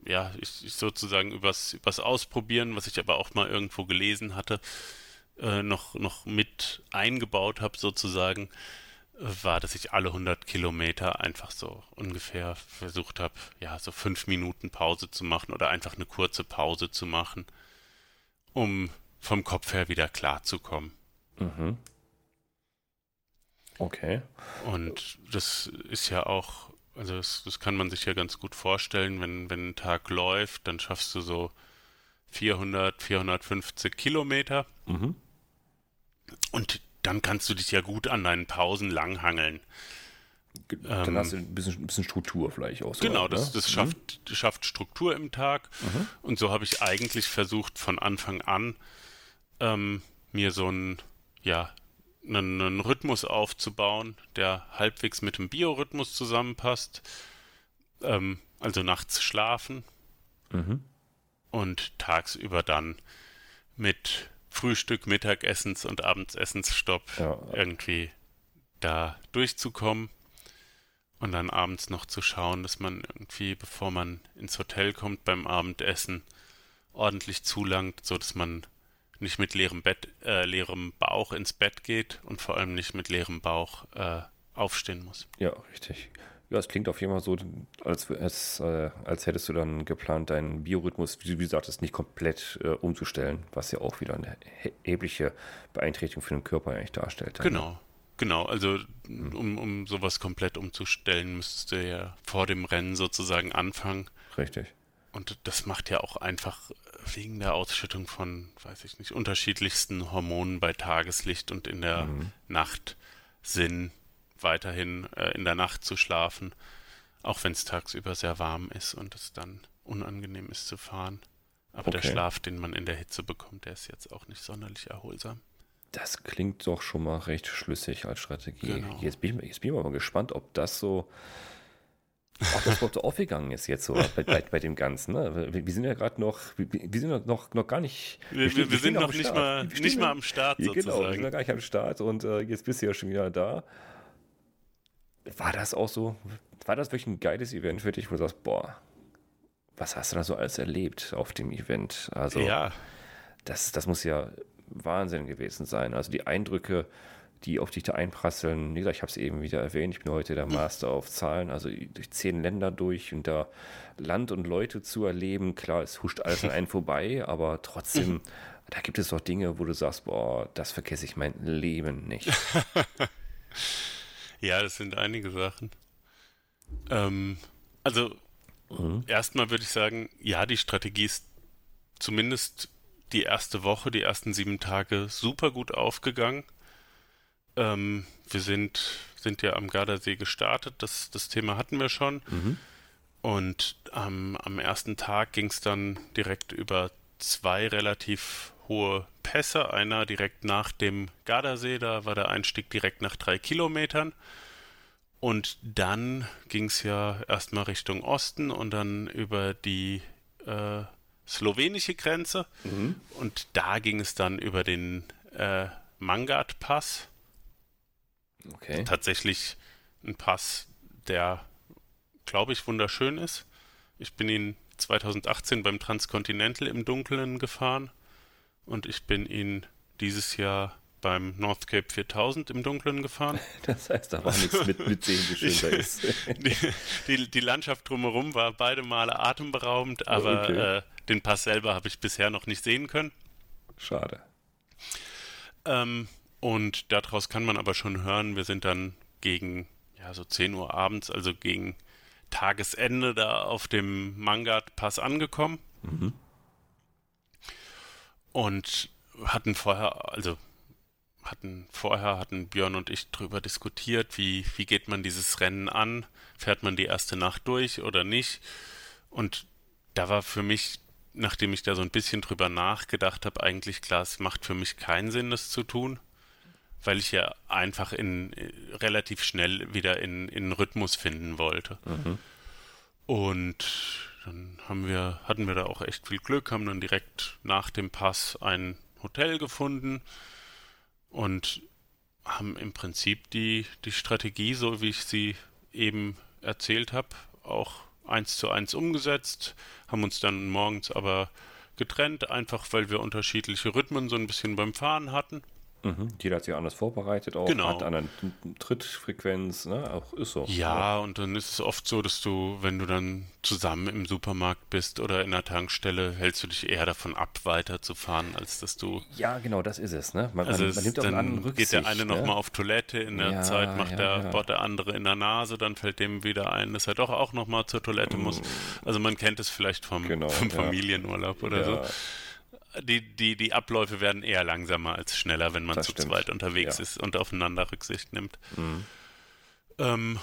ja, ich, ich sozusagen übers, übers Ausprobieren, was ich aber auch mal irgendwo gelesen hatte, äh, noch, noch mit eingebaut habe, sozusagen, war, dass ich alle 100 Kilometer einfach so ungefähr versucht habe, ja, so fünf Minuten Pause zu machen oder einfach eine kurze Pause zu machen, um vom Kopf her wieder klarzukommen. Mhm. Okay. Und das ist ja auch, also das, das, kann man sich ja ganz gut vorstellen, wenn, wenn ein Tag läuft, dann schaffst du so 400, 450 Kilometer. Mhm. Und dann kannst du dich ja gut an deinen Pausen langhangeln. Dann ähm, hast du ein bisschen, ein bisschen, Struktur vielleicht auch. So genau, das, ne? das mhm. schafft, schafft, Struktur im Tag. Mhm. Und so habe ich eigentlich versucht, von Anfang an ähm, mir so ein, ja, einen, einen, Rhythmus aufzubauen, der halbwegs mit dem Biorhythmus zusammenpasst. Ähm, also nachts schlafen mhm. und tagsüber dann mit Frühstück, Mittagessens und Abendsessensstopp ja. irgendwie da durchzukommen und dann abends noch zu schauen, dass man irgendwie, bevor man ins Hotel kommt beim Abendessen, ordentlich zulangt, so dass man nicht mit leerem Bett, äh, leerem Bauch ins Bett geht und vor allem nicht mit leerem Bauch äh, aufstehen muss. Ja, richtig. Ja, es klingt auf jeden Fall so, als, als, äh, als hättest du dann geplant, deinen Biorhythmus, wie du gesagt nicht komplett äh, umzustellen, was ja auch wieder eine erhebliche Beeinträchtigung für den Körper eigentlich darstellt. Genau, genau. Also hm. um, um sowas komplett umzustellen, müsstest du ja vor dem Rennen sozusagen anfangen. Richtig. Und das macht ja auch einfach wegen der Ausschüttung von, weiß ich nicht, unterschiedlichsten Hormonen bei Tageslicht und in der mhm. Nacht Sinn, weiterhin äh, in der Nacht zu schlafen, auch wenn es tagsüber sehr warm ist und es dann unangenehm ist zu fahren. Aber okay. der Schlaf, den man in der Hitze bekommt, der ist jetzt auch nicht sonderlich erholsam. Das klingt doch schon mal recht schlüssig als Strategie. Genau. Jetzt, bin ich, jetzt bin ich mal gespannt, ob das so ob das überhaupt so aufgegangen ist jetzt so bei, bei, bei dem Ganzen. Ne? Wir, wir, sind ja gerade noch, wir, wir, sind noch, noch gar nicht. Wir, stehen, wir sind noch nicht mal, nicht mal am Start sozusagen. Genau, wir sind noch gar nicht am Start und äh, jetzt bist du ja schon wieder da. War das auch so, war das wirklich ein geiles Event für dich, wo du sagst, boah, was hast du da so alles erlebt auf dem Event? Also, ja. das, das muss ja Wahnsinn gewesen sein. Also die Eindrücke, die auf dich da einprasseln. Wie gesagt, ich habe es eben wieder erwähnt, ich bin heute der Master auf Zahlen, also durch zehn Länder durch und da Land und Leute zu erleben. Klar, es huscht alles an einen vorbei, aber trotzdem, da gibt es doch Dinge, wo du sagst, boah, das vergesse ich mein Leben nicht. ja, das sind einige Sachen. Ähm, also, mhm. erstmal würde ich sagen, ja, die Strategie ist zumindest die erste Woche, die ersten sieben Tage super gut aufgegangen. Ähm, wir sind, sind ja am Gardasee gestartet, das, das Thema hatten wir schon. Mhm. Und ähm, am ersten Tag ging es dann direkt über zwei relativ hohe Pässe. Einer direkt nach dem Gardasee, da war der Einstieg direkt nach drei Kilometern. Und dann ging es ja erstmal Richtung Osten und dann über die äh, slowenische Grenze. Mhm. Und da ging es dann über den äh, Mangat-Pass. Okay. Tatsächlich ein Pass, der, glaube ich, wunderschön ist. Ich bin ihn 2018 beim Transcontinental im Dunkeln gefahren und ich bin ihn dieses Jahr beim North Cape 4000 im Dunkeln gefahren. Das heißt, da war nichts mit, mit sehen, wie schön da ist. die, die, die, Landschaft drumherum war beide Male atemberaubend, aber okay. äh, den Pass selber habe ich bisher noch nicht sehen können. Schade. Ähm, und daraus kann man aber schon hören, wir sind dann gegen ja, so 10 Uhr abends, also gegen Tagesende da auf dem Mangat-Pass angekommen. Mhm. Und hatten vorher, also hatten vorher, hatten Björn und ich drüber diskutiert, wie, wie geht man dieses Rennen an? Fährt man die erste Nacht durch oder nicht? Und da war für mich, nachdem ich da so ein bisschen drüber nachgedacht habe, eigentlich klar, es macht für mich keinen Sinn, das zu tun weil ich ja einfach in relativ schnell wieder in, in Rhythmus finden wollte. Mhm. Und dann haben wir, hatten wir da auch echt viel Glück, haben dann direkt nach dem Pass ein Hotel gefunden und haben im Prinzip die, die Strategie, so wie ich sie eben erzählt habe, auch eins zu eins umgesetzt, haben uns dann morgens aber getrennt, einfach weil wir unterschiedliche Rhythmen so ein bisschen beim Fahren hatten. Mhm. Jeder hat sich anders vorbereitet, auch genau. hat eine Trittfrequenz, ne? Auch ist so. Ja, und dann ist es oft so, dass du, wenn du dann zusammen im Supermarkt bist oder in der Tankstelle, hältst du dich eher davon ab, weiterzufahren, als dass du. Ja, genau, das ist es, ne? Man, also man, man nimmt auch dann einen Rücksicht, geht der eine ne? nochmal auf Toilette, in der ja, Zeit macht ja, der, ja. der andere in der Nase, dann fällt dem wieder ein, dass er doch auch nochmal zur Toilette muss. Mm. Also man kennt es vielleicht vom, genau, vom Familienurlaub oder so die, die, die Abläufe werden eher langsamer als schneller, wenn man das zu stimmt. zweit unterwegs ja. ist und aufeinander Rücksicht nimmt. Mhm. Ähm,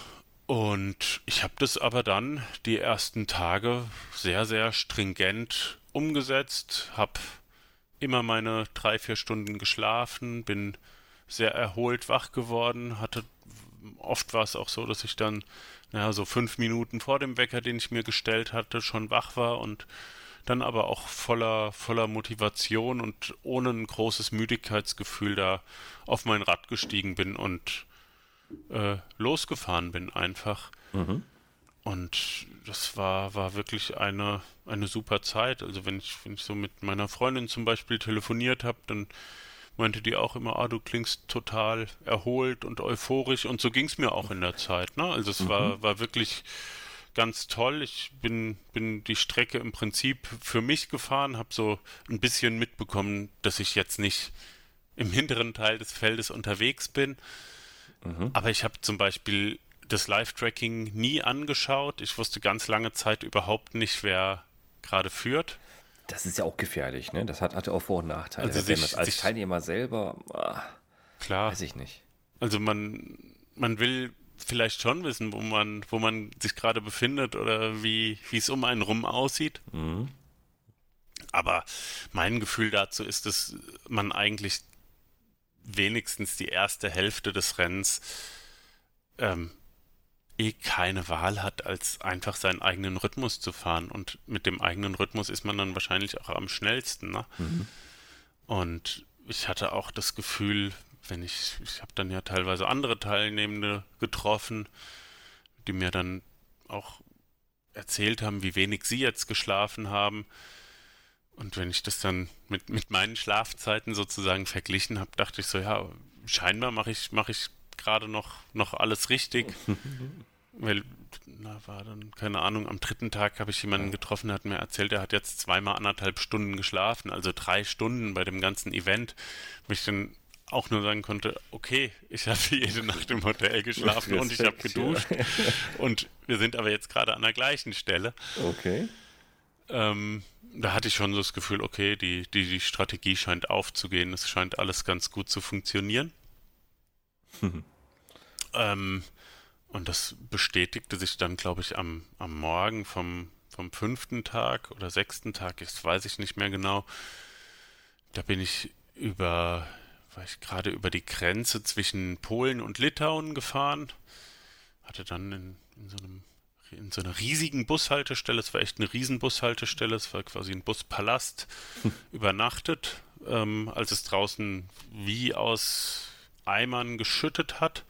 und ich habe das aber dann die ersten Tage sehr, sehr stringent umgesetzt, habe immer meine drei, vier Stunden geschlafen, bin sehr erholt wach geworden, hatte oft war es auch so, dass ich dann ja, so fünf Minuten vor dem Wecker, den ich mir gestellt hatte, schon wach war und dann aber auch voller, voller Motivation und ohne ein großes Müdigkeitsgefühl da auf mein Rad gestiegen bin und äh, losgefahren bin einfach. Mhm. Und das war, war wirklich eine, eine super Zeit. Also wenn ich, wenn ich so mit meiner Freundin zum Beispiel telefoniert habe, dann meinte die auch immer, ah, du klingst total erholt und euphorisch und so ging es mir auch in der Zeit. Ne? Also es mhm. war, war wirklich ganz toll. Ich bin, bin die Strecke im Prinzip für mich gefahren, habe so ein bisschen mitbekommen, dass ich jetzt nicht im hinteren Teil des Feldes unterwegs bin. Mhm. Aber ich habe zum Beispiel das Live-Tracking nie angeschaut. Ich wusste ganz lange Zeit überhaupt nicht, wer gerade führt. Das ist ja auch gefährlich, ne? Das hat, hatte auch Vor- und Nachteile. Also sich, als sich, Teilnehmer selber, ah, klar. weiß ich nicht. Also man, man will vielleicht schon wissen, wo man, wo man sich gerade befindet oder wie, wie es um einen rum aussieht. Mhm. Aber mein Gefühl dazu ist, dass man eigentlich wenigstens die erste Hälfte des Rennens ähm, eh keine Wahl hat, als einfach seinen eigenen Rhythmus zu fahren. Und mit dem eigenen Rhythmus ist man dann wahrscheinlich auch am schnellsten. Ne? Mhm. Und ich hatte auch das Gefühl, wenn ich, ich habe dann ja teilweise andere Teilnehmende getroffen, die mir dann auch erzählt haben, wie wenig sie jetzt geschlafen haben. Und wenn ich das dann mit, mit meinen Schlafzeiten sozusagen verglichen habe, dachte ich so, ja, scheinbar mache ich, mache ich gerade noch, noch alles richtig. Weil, na, war dann, keine Ahnung, am dritten Tag habe ich jemanden getroffen, der hat mir erzählt, er hat jetzt zweimal anderthalb Stunden geschlafen, also drei Stunden bei dem ganzen Event. Wo ich dann auch nur sagen konnte, okay, ich habe jede Nacht im Hotel geschlafen und ich habe geduscht. Ja. Und wir sind aber jetzt gerade an der gleichen Stelle. Okay. Ähm, da hatte ich schon so das Gefühl, okay, die, die, die Strategie scheint aufzugehen. Es scheint alles ganz gut zu funktionieren. ähm, und das bestätigte sich dann, glaube ich, am, am Morgen vom, vom fünften Tag oder sechsten Tag, das weiß ich nicht mehr genau. Da bin ich über war ich gerade über die Grenze zwischen Polen und Litauen gefahren. Hatte dann in, in so einem in so einer riesigen Bushaltestelle, es war echt eine Riesenbushaltestelle, es war quasi ein Buspalast, hm. übernachtet, ähm, als es draußen wie aus Eimern geschüttet hat.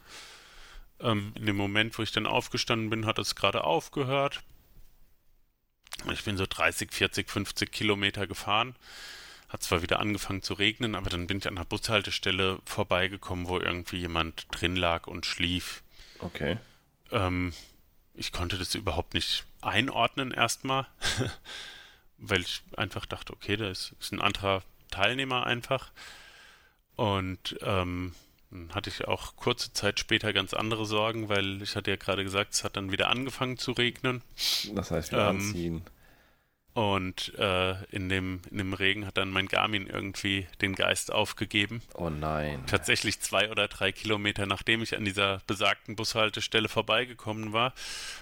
Ähm, in dem Moment, wo ich dann aufgestanden bin, hat es gerade aufgehört. Ich bin so 30, 40, 50 Kilometer gefahren. Hat zwar wieder angefangen zu regnen, aber dann bin ich an der Bushaltestelle vorbeigekommen, wo irgendwie jemand drin lag und schlief. Okay. Ähm, ich konnte das überhaupt nicht einordnen erstmal, weil ich einfach dachte, okay, da ist, ist ein anderer Teilnehmer einfach. Und ähm, dann hatte ich auch kurze Zeit später ganz andere Sorgen, weil ich hatte ja gerade gesagt, es hat dann wieder angefangen zu regnen. Das heißt, wir ähm, anziehen. Und äh, in, dem, in dem Regen hat dann mein Garmin irgendwie den Geist aufgegeben. Oh nein. Tatsächlich zwei oder drei Kilometer nachdem ich an dieser besagten Bushaltestelle vorbeigekommen war.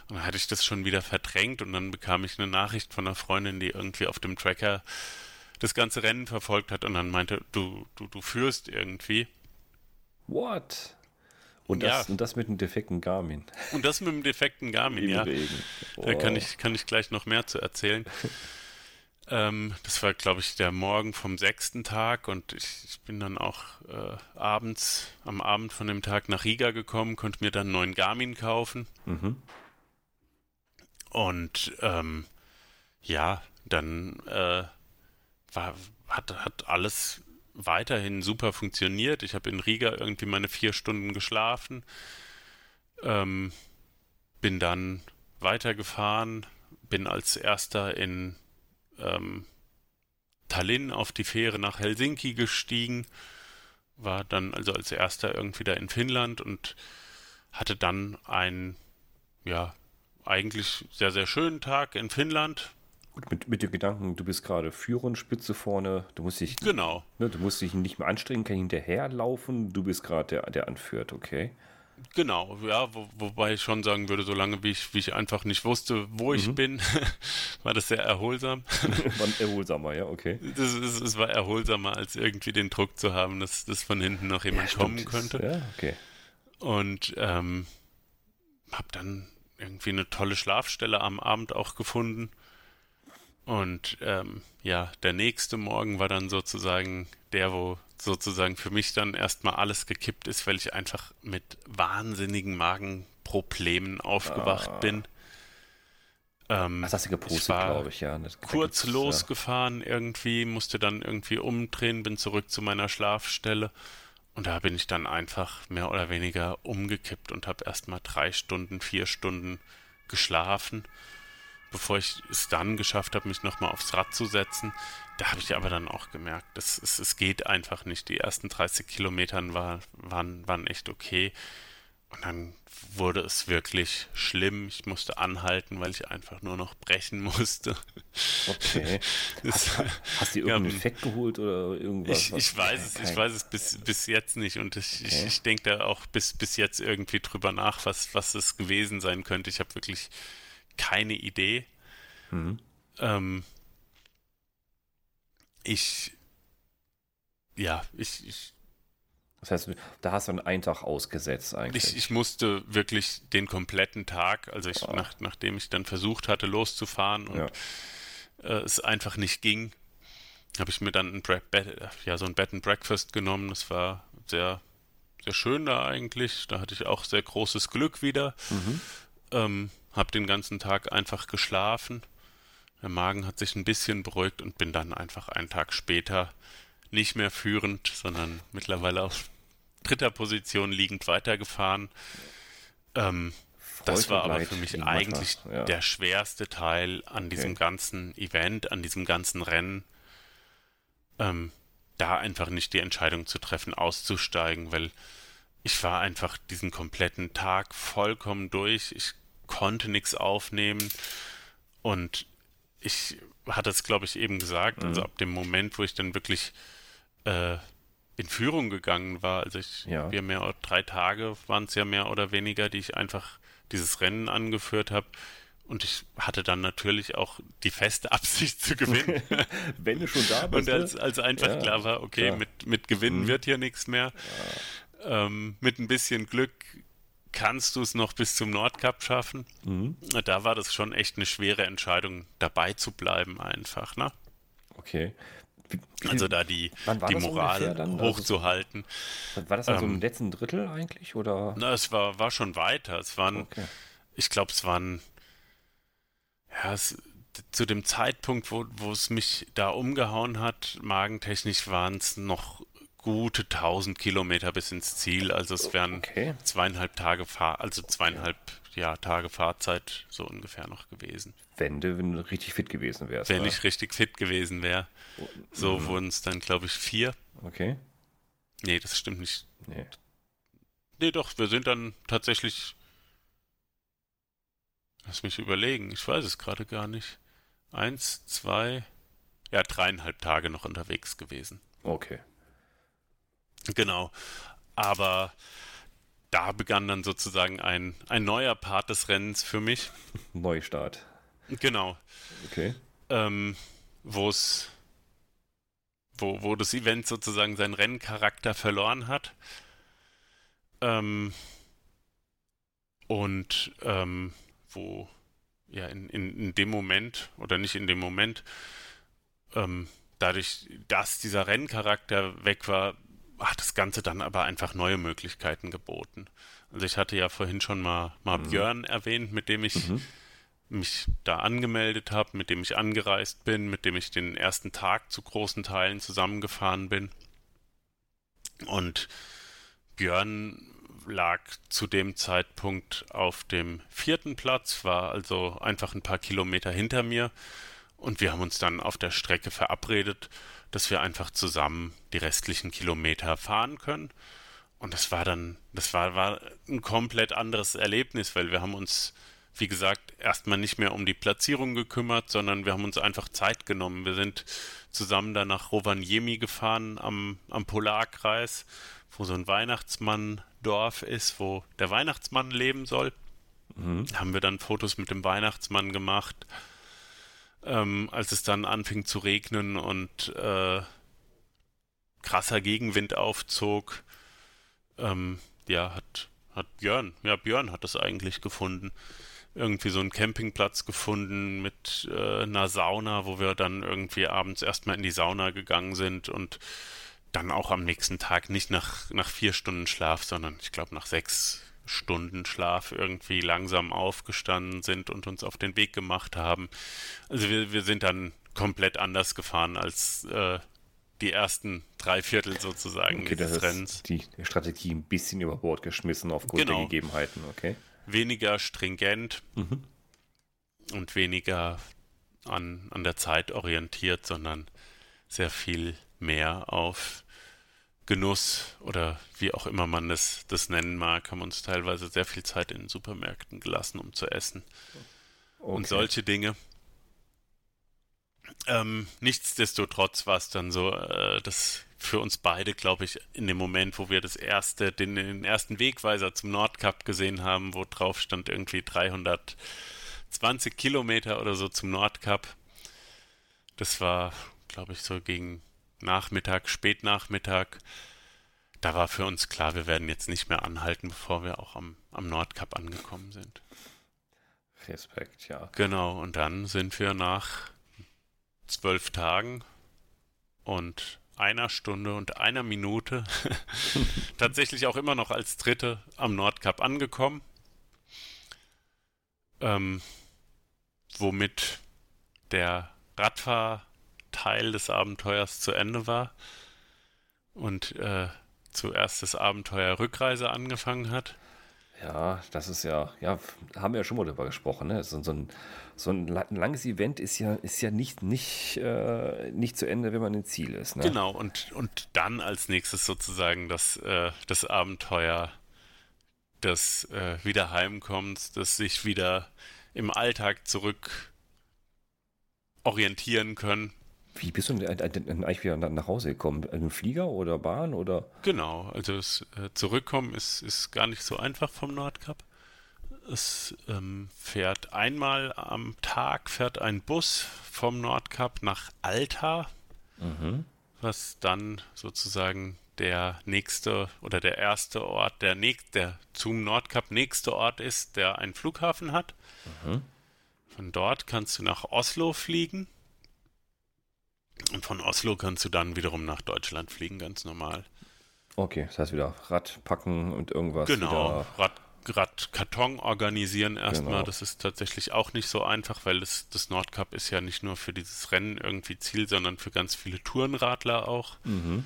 Und dann hatte ich das schon wieder verdrängt und dann bekam ich eine Nachricht von einer Freundin, die irgendwie auf dem Tracker das ganze Rennen verfolgt hat und dann meinte, du, du, du führst irgendwie. What? Und das, ja. und das mit einem defekten Garmin. Und das mit einem defekten Garmin, Im ja. Regen. Oh. Da kann ich, kann ich gleich noch mehr zu erzählen. ähm, das war, glaube ich, der Morgen vom sechsten Tag und ich, ich bin dann auch äh, abends, am Abend von dem Tag nach Riga gekommen, konnte mir dann einen neuen Garmin kaufen. Mhm. Und ähm, ja, dann äh, war, hat, hat alles weiterhin super funktioniert. Ich habe in Riga irgendwie meine vier Stunden geschlafen, ähm, bin dann weitergefahren, bin als erster in ähm, Tallinn auf die Fähre nach Helsinki gestiegen, war dann also als erster irgendwie da in Finnland und hatte dann einen, ja, eigentlich sehr, sehr schönen Tag in Finnland. Gut, mit, mit dem Gedanken, du bist gerade Führer Spitze vorne, du musst dich, genau. Ne, du musst dich nicht mehr anstrengen, kann hinterherlaufen, du bist gerade der, der anführt, okay. Genau, ja, wo, wobei ich schon sagen würde, solange wie ich, wie ich einfach nicht wusste, wo ich mhm. bin, war das sehr erholsam. war erholsamer, ja, okay. Es war erholsamer, als irgendwie den Druck zu haben, dass, dass von hinten noch jemand ja, kommen könnte. Ja, okay. Und ähm, habe dann irgendwie eine tolle Schlafstelle am Abend auch gefunden. Und ähm, ja, der nächste Morgen war dann sozusagen der, wo sozusagen für mich dann erstmal alles gekippt ist, weil ich einfach mit wahnsinnigen Magenproblemen aufgewacht ah. bin. Ähm, Was hast du gepostet, glaube ich, ja. Das, kurz losgefahren ja. irgendwie, musste dann irgendwie umdrehen, bin zurück zu meiner Schlafstelle und da bin ich dann einfach mehr oder weniger umgekippt und habe erstmal drei Stunden, vier Stunden geschlafen bevor ich es dann geschafft habe, mich nochmal aufs Rad zu setzen. Da habe ich aber dann auch gemerkt, dass es, es geht einfach nicht. Die ersten 30 Kilometern war, waren, waren echt okay. Und dann wurde es wirklich schlimm. Ich musste anhalten, weil ich einfach nur noch brechen musste. Okay. hast, hast du irgendeinen ja, Effekt geholt oder irgendwas? Ich, ich weiß es, ich weiß es bis, bis jetzt nicht. Und ich, okay. ich, ich denke da auch bis, bis jetzt irgendwie drüber nach, was, was es gewesen sein könnte. Ich habe wirklich keine Idee. Mhm. Ähm, ich, ja, ich, ich das heißt, da hast du einen Tag ausgesetzt eigentlich. Ich, ich musste wirklich den kompletten Tag, also ich, ah. nach, nachdem ich dann versucht hatte, loszufahren und ja. äh, es einfach nicht ging, habe ich mir dann ein Bre ja, so ein Bed and Breakfast genommen. Das war sehr, sehr schön da eigentlich. Da hatte ich auch sehr großes Glück wieder. Mhm. Ähm, habe den ganzen Tag einfach geschlafen. Der Magen hat sich ein bisschen beruhigt und bin dann einfach einen Tag später nicht mehr führend, sondern mittlerweile auf dritter Position liegend weitergefahren. Ähm, das war aber für mich eigentlich ja. der schwerste Teil an okay. diesem ganzen Event, an diesem ganzen Rennen. Ähm, da einfach nicht die Entscheidung zu treffen, auszusteigen, weil ich war einfach diesen kompletten Tag vollkommen durch. Ich konnte nichts aufnehmen und ich hatte es, glaube ich, eben gesagt, also mhm. also ab dem Moment, wo ich dann wirklich äh, in Führung gegangen war, also ich, ja. wir mehr drei Tage waren es ja mehr oder weniger, die ich einfach dieses Rennen angeführt habe. Und ich hatte dann natürlich auch die feste Absicht zu gewinnen. Wenn du schon da bist. Und als, als einfach ja, klar war, okay, klar. Mit, mit Gewinnen mhm. wird hier nichts mehr. Ja. Ähm, mit ein bisschen Glück kannst du es noch bis zum Nordkap schaffen? Mhm. Da war das schon echt eine schwere Entscheidung, dabei zu bleiben einfach, ne? Okay. Also da die, die Moral also hochzuhalten. Also, war das dann ähm, im letzten Drittel eigentlich? Oder? Na, es war, war schon weiter. Es waren, okay. ich glaube, es waren, ja, es, zu dem Zeitpunkt, wo, wo es mich da umgehauen hat, magentechnisch waren es noch gute 1000 Kilometer bis ins Ziel. Also es wären okay. zweieinhalb Tage Fahr also zweieinhalb ja, Tage Fahrzeit so ungefähr noch gewesen. Wenn du, wenn du richtig fit gewesen wärst. Wenn oder? ich richtig fit gewesen wäre. So mhm. wurden es dann, glaube ich, vier. Okay. Nee, das stimmt nicht. Nee. Nee, doch, wir sind dann tatsächlich. Lass mich überlegen, ich weiß es gerade gar nicht. Eins, zwei, ja, dreieinhalb Tage noch unterwegs gewesen. Okay. Genau. Aber da begann dann sozusagen ein, ein neuer Part des Rennens für mich. Neustart. Genau. Okay. Ähm, wo es, wo, wo das Event sozusagen seinen Renncharakter verloren hat. Ähm, und ähm, wo ja in, in, in dem Moment, oder nicht in dem Moment, ähm, dadurch, dass dieser Renncharakter weg war, hat das Ganze dann aber einfach neue Möglichkeiten geboten. Also ich hatte ja vorhin schon mal, mal mhm. Björn erwähnt, mit dem ich mhm. mich da angemeldet habe, mit dem ich angereist bin, mit dem ich den ersten Tag zu großen Teilen zusammengefahren bin. Und Björn lag zu dem Zeitpunkt auf dem vierten Platz, war also einfach ein paar Kilometer hinter mir. Und wir haben uns dann auf der Strecke verabredet, dass wir einfach zusammen die restlichen Kilometer fahren können. Und das war dann, das war, war ein komplett anderes Erlebnis, weil wir haben uns, wie gesagt, erstmal nicht mehr um die Platzierung gekümmert, sondern wir haben uns einfach Zeit genommen. Wir sind zusammen dann nach Rovaniemi gefahren am, am Polarkreis, wo so ein Weihnachtsmann-Dorf ist, wo der Weihnachtsmann leben soll. Mhm. Haben wir dann Fotos mit dem Weihnachtsmann gemacht. Ähm, als es dann anfing zu regnen und äh, krasser Gegenwind aufzog, ähm, ja, hat, hat Björn, ja, Björn hat das eigentlich gefunden. Irgendwie so einen Campingplatz gefunden mit äh, einer Sauna, wo wir dann irgendwie abends erstmal in die Sauna gegangen sind und dann auch am nächsten Tag nicht nach, nach vier Stunden Schlaf, sondern ich glaube nach sechs Stunden Schlaf irgendwie langsam aufgestanden sind und uns auf den Weg gemacht haben. Also wir, wir sind dann komplett anders gefahren als äh, die ersten drei Viertel sozusagen okay, des Rennens. Die Strategie ein bisschen über Bord geschmissen aufgrund genau. der Gegebenheiten, okay. Weniger stringent mhm. und weniger an, an der Zeit orientiert, sondern sehr viel mehr auf Genuss oder wie auch immer man das, das nennen mag, haben uns teilweise sehr viel Zeit in den Supermärkten gelassen, um zu essen. Okay. Und solche Dinge. Ähm, nichtsdestotrotz war es dann so, äh, dass für uns beide, glaube ich, in dem Moment, wo wir das erste, den, den ersten Wegweiser zum Nordkap gesehen haben, wo drauf stand irgendwie 320 Kilometer oder so zum Nordkap. Das war, glaube ich, so gegen Nachmittag, Spätnachmittag. Da war für uns klar, wir werden jetzt nicht mehr anhalten, bevor wir auch am, am Nordkap angekommen sind. Respekt, ja. Genau, und dann sind wir nach zwölf Tagen und einer Stunde und einer Minute tatsächlich auch immer noch als Dritte am Nordkap angekommen. Ähm, womit der Radfahrteil des Abenteuers zu Ende war und äh, zuerst das Abenteuer Rückreise angefangen hat. Ja, das ist ja, ja, haben wir ja schon mal darüber gesprochen. Ne? So, so, ein, so ein langes Event ist ja, ist ja nicht, nicht, äh, nicht zu Ende, wenn man im Ziel ist. Ne? Genau, und, und dann als nächstes sozusagen das, äh, das Abenteuer des äh, Wiederheimkommens, das sich wieder im Alltag zurück orientieren können. Wie bist du denn eigentlich wieder nach Hause gekommen? In einem Flieger oder Bahn oder? Genau, also das äh, Zurückkommen ist, ist gar nicht so einfach vom Nordkap. Es ähm, fährt einmal am Tag fährt ein Bus vom Nordkap nach Alta, mhm. was dann sozusagen der nächste oder der erste Ort, der, nächst, der zum Nordkap nächste Ort ist, der einen Flughafen hat. Mhm. Von dort kannst du nach Oslo fliegen und von Oslo kannst du dann wiederum nach Deutschland fliegen, ganz normal. Okay, das heißt wieder Rad packen und irgendwas. Genau, Rad, Radkarton organisieren erstmal. Genau. Das ist tatsächlich auch nicht so einfach, weil das, das Nordcup ist ja nicht nur für dieses Rennen irgendwie Ziel, sondern für ganz viele Tourenradler auch. Mhm.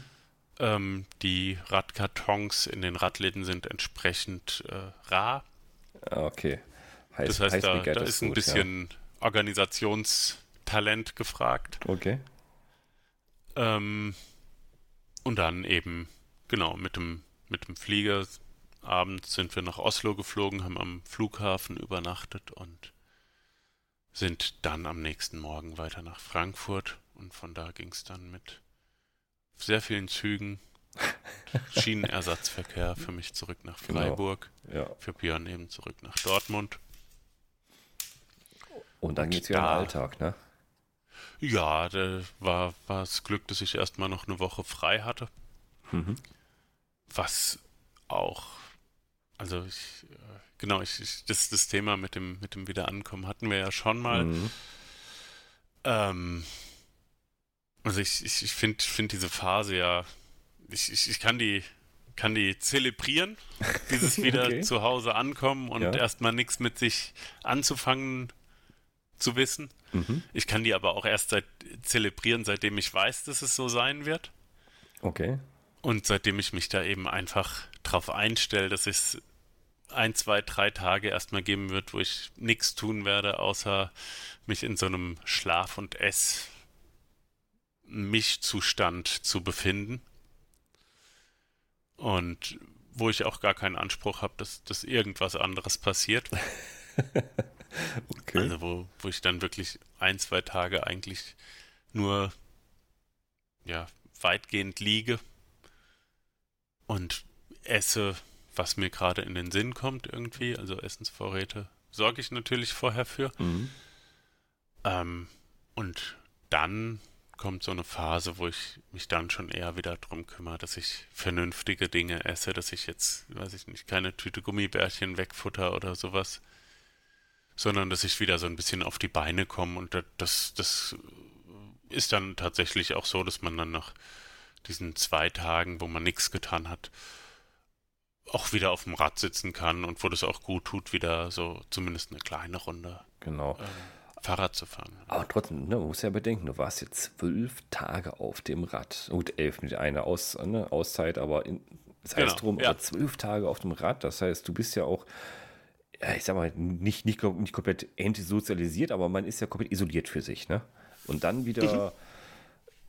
Ähm, die Radkartons in den Radläden sind entsprechend äh, rar. Ah, okay. Heiß, das heißt, da, da ist ein gut, bisschen ja. Organisationstalent gefragt. Okay. Ähm, und dann eben, genau, mit dem, mit dem Flieger abends sind wir nach Oslo geflogen, haben am Flughafen übernachtet und sind dann am nächsten Morgen weiter nach Frankfurt und von da ging es dann mit sehr vielen Zügen, Schienenersatzverkehr für mich zurück nach genau. Freiburg, genau. ja. für Björn eben zurück nach Dortmund. Und dann geht es ja im Alltag, ne? Ja, da war, war das Glück, dass ich erstmal noch eine Woche frei hatte. Mhm. Was auch, also ich, äh, genau, ich, ich, das, das Thema mit dem, mit dem Wiederankommen hatten wir ja schon mal. Mhm. Ähm, also ich, ich, ich finde find diese Phase ja, ich, ich, ich kann die, kann die zelebrieren, dieses wieder okay. zu Hause ankommen und ja. erstmal nichts mit sich anzufangen zu wissen. Mhm. Ich kann die aber auch erst seit, zelebrieren, seitdem ich weiß, dass es so sein wird. Okay. Und seitdem ich mich da eben einfach drauf einstelle, dass es ein, zwei, drei Tage erstmal geben wird, wo ich nichts tun werde, außer mich in so einem Schlaf- und Ess-Mischzustand zu befinden. Und wo ich auch gar keinen Anspruch habe, dass, dass irgendwas anderes passiert. okay. Also wo, wo ich dann wirklich ein, zwei Tage eigentlich nur ja, weitgehend liege und esse, was mir gerade in den Sinn kommt irgendwie. Also Essensvorräte sorge ich natürlich vorher für. Mhm. Ähm, und dann kommt so eine Phase, wo ich mich dann schon eher wieder darum kümmere, dass ich vernünftige Dinge esse, dass ich jetzt, weiß ich nicht, keine Tüte Gummibärchen wegfutter oder sowas, sondern dass ich wieder so ein bisschen auf die Beine komme und das, das ist dann tatsächlich auch so, dass man dann nach diesen zwei Tagen, wo man nichts getan hat, auch wieder auf dem Rad sitzen kann und wo das auch gut tut, wieder so zumindest eine kleine Runde genau. ähm, Fahrrad zu fahren. Aber trotzdem, ne, man muss ja bedenken, du warst jetzt zwölf Tage auf dem Rad. Gut, elf mit einer Aus, ne, Auszeit, aber in, das heißt genau, drum, ja. zwölf Tage auf dem Rad. Das heißt, du bist ja auch, ich sag mal, nicht, nicht, nicht komplett entsozialisiert, aber man ist ja komplett isoliert für sich, ne? Und dann wieder. Mhm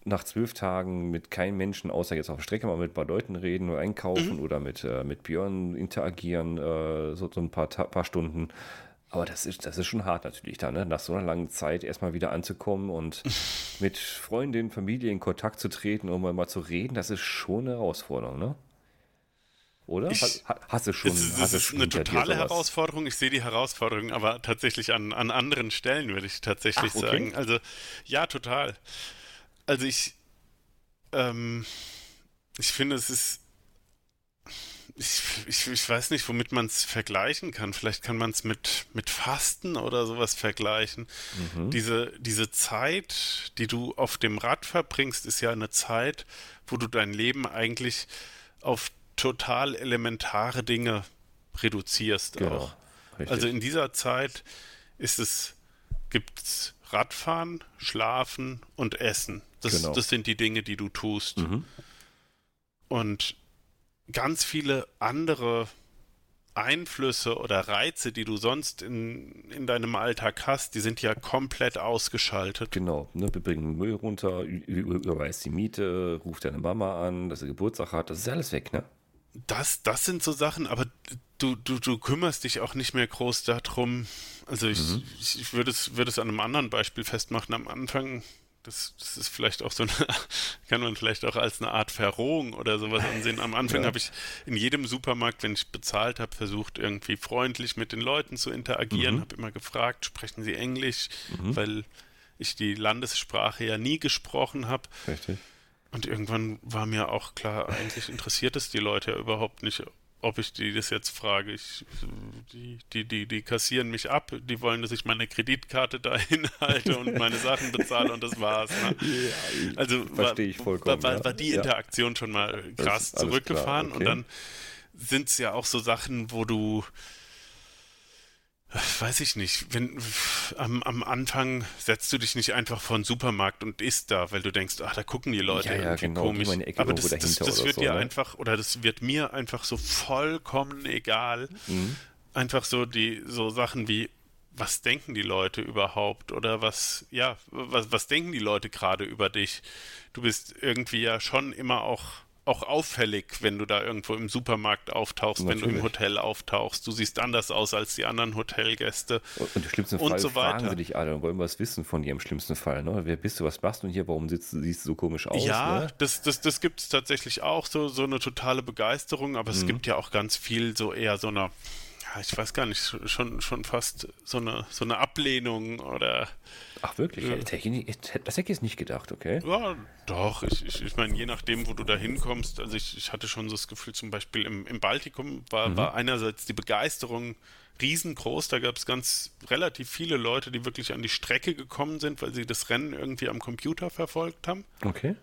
nach zwölf Tagen mit keinem Menschen, außer jetzt auf der Strecke mal mit ein paar Leuten reden oder einkaufen mhm. oder mit, äh, mit Björn interagieren, äh, so, so ein paar, paar Stunden. Aber das ist, das ist schon hart natürlich da, ne? nach so einer langen Zeit erstmal wieder anzukommen und mit Freundinnen, Familie in Kontakt zu treten, um mal zu reden, das ist schon eine Herausforderung, ne? Oder? Ich, hast, du schon? Es, es ist eine totale Herausforderung. Ich sehe die Herausforderung, aber tatsächlich an, an anderen Stellen, würde ich tatsächlich Ach, okay. sagen. Also, ja, total. Also ich, ähm, ich finde, es ist, ich, ich, ich weiß nicht, womit man es vergleichen kann. Vielleicht kann man es mit, mit Fasten oder sowas vergleichen. Mhm. Diese, diese Zeit, die du auf dem Rad verbringst, ist ja eine Zeit, wo du dein Leben eigentlich auf total elementare Dinge reduzierst genau. auch. Richtig. Also in dieser Zeit ist es, gibt es Radfahren, Schlafen und Essen. Das, genau. das sind die Dinge, die du tust. Mhm. Und ganz viele andere Einflüsse oder Reize, die du sonst in, in deinem Alltag hast, die sind ja komplett ausgeschaltet. Genau, ne, wir bringen Müll runter, überweist die Miete, ruft deine Mama an, dass sie Geburtstag hat, das ist alles weg, ne? Das, das sind so Sachen, aber du, du, du kümmerst dich auch nicht mehr groß darum. Also ich, mhm. ich, ich würde es, würde es an einem anderen Beispiel festmachen. Am Anfang das, das ist vielleicht auch so eine, kann man vielleicht auch als eine Art Verrohung oder sowas ansehen. Am Anfang ja. habe ich in jedem Supermarkt, wenn ich bezahlt habe, versucht, irgendwie freundlich mit den Leuten zu interagieren, mhm. habe immer gefragt, sprechen sie Englisch, mhm. weil ich die Landessprache ja nie gesprochen habe. Richtig. Und irgendwann war mir auch klar, eigentlich interessiert es die Leute ja überhaupt nicht, ob ich die das jetzt frage. Ich, die, die, die, die kassieren mich ab, die wollen, dass ich meine Kreditkarte dahin halte und meine Sachen bezahle und das war's. Ne? Ja, also verstehe ich vollkommen. War, war, war die Interaktion ja. schon mal krass zurückgefahren okay. und dann sind es ja auch so Sachen, wo du weiß ich nicht, wenn am, am Anfang setzt du dich nicht einfach vor den Supermarkt und isst da, weil du denkst, ach, da gucken die Leute ja, ja, genau, komisch. Aber das, das, das wird so, dir ne? einfach, oder das wird mir einfach so vollkommen egal. Mhm. Einfach so die, so Sachen wie, was denken die Leute überhaupt? Oder was, ja, was, was denken die Leute gerade über dich? Du bist irgendwie ja schon immer auch auch auffällig, wenn du da irgendwo im Supermarkt auftauchst, Natürlich. wenn du im Hotel auftauchst. Du siehst anders aus als die anderen Hotelgäste. Und im schlimmsten und Fall so fragen sie dich alle und wollen was wissen von dir im schlimmsten Fall. Ne? Wer bist du, was machst du hier, warum sitzt, siehst du so komisch aus? Ja, ne? das, das, das gibt es tatsächlich auch, so, so eine totale Begeisterung, aber mhm. es gibt ja auch ganz viel so eher so eine ich weiß gar nicht, schon, schon fast so eine, so eine Ablehnung oder. Ach wirklich? Äh, das hätte ich jetzt nicht gedacht, okay? Ja, doch. Ich, ich, ich meine, je nachdem, wo du da hinkommst, also ich, ich hatte schon so das Gefühl, zum Beispiel im, im Baltikum war, mhm. war einerseits die Begeisterung riesengroß. Da gab es ganz relativ viele Leute, die wirklich an die Strecke gekommen sind, weil sie das Rennen irgendwie am Computer verfolgt haben. Okay.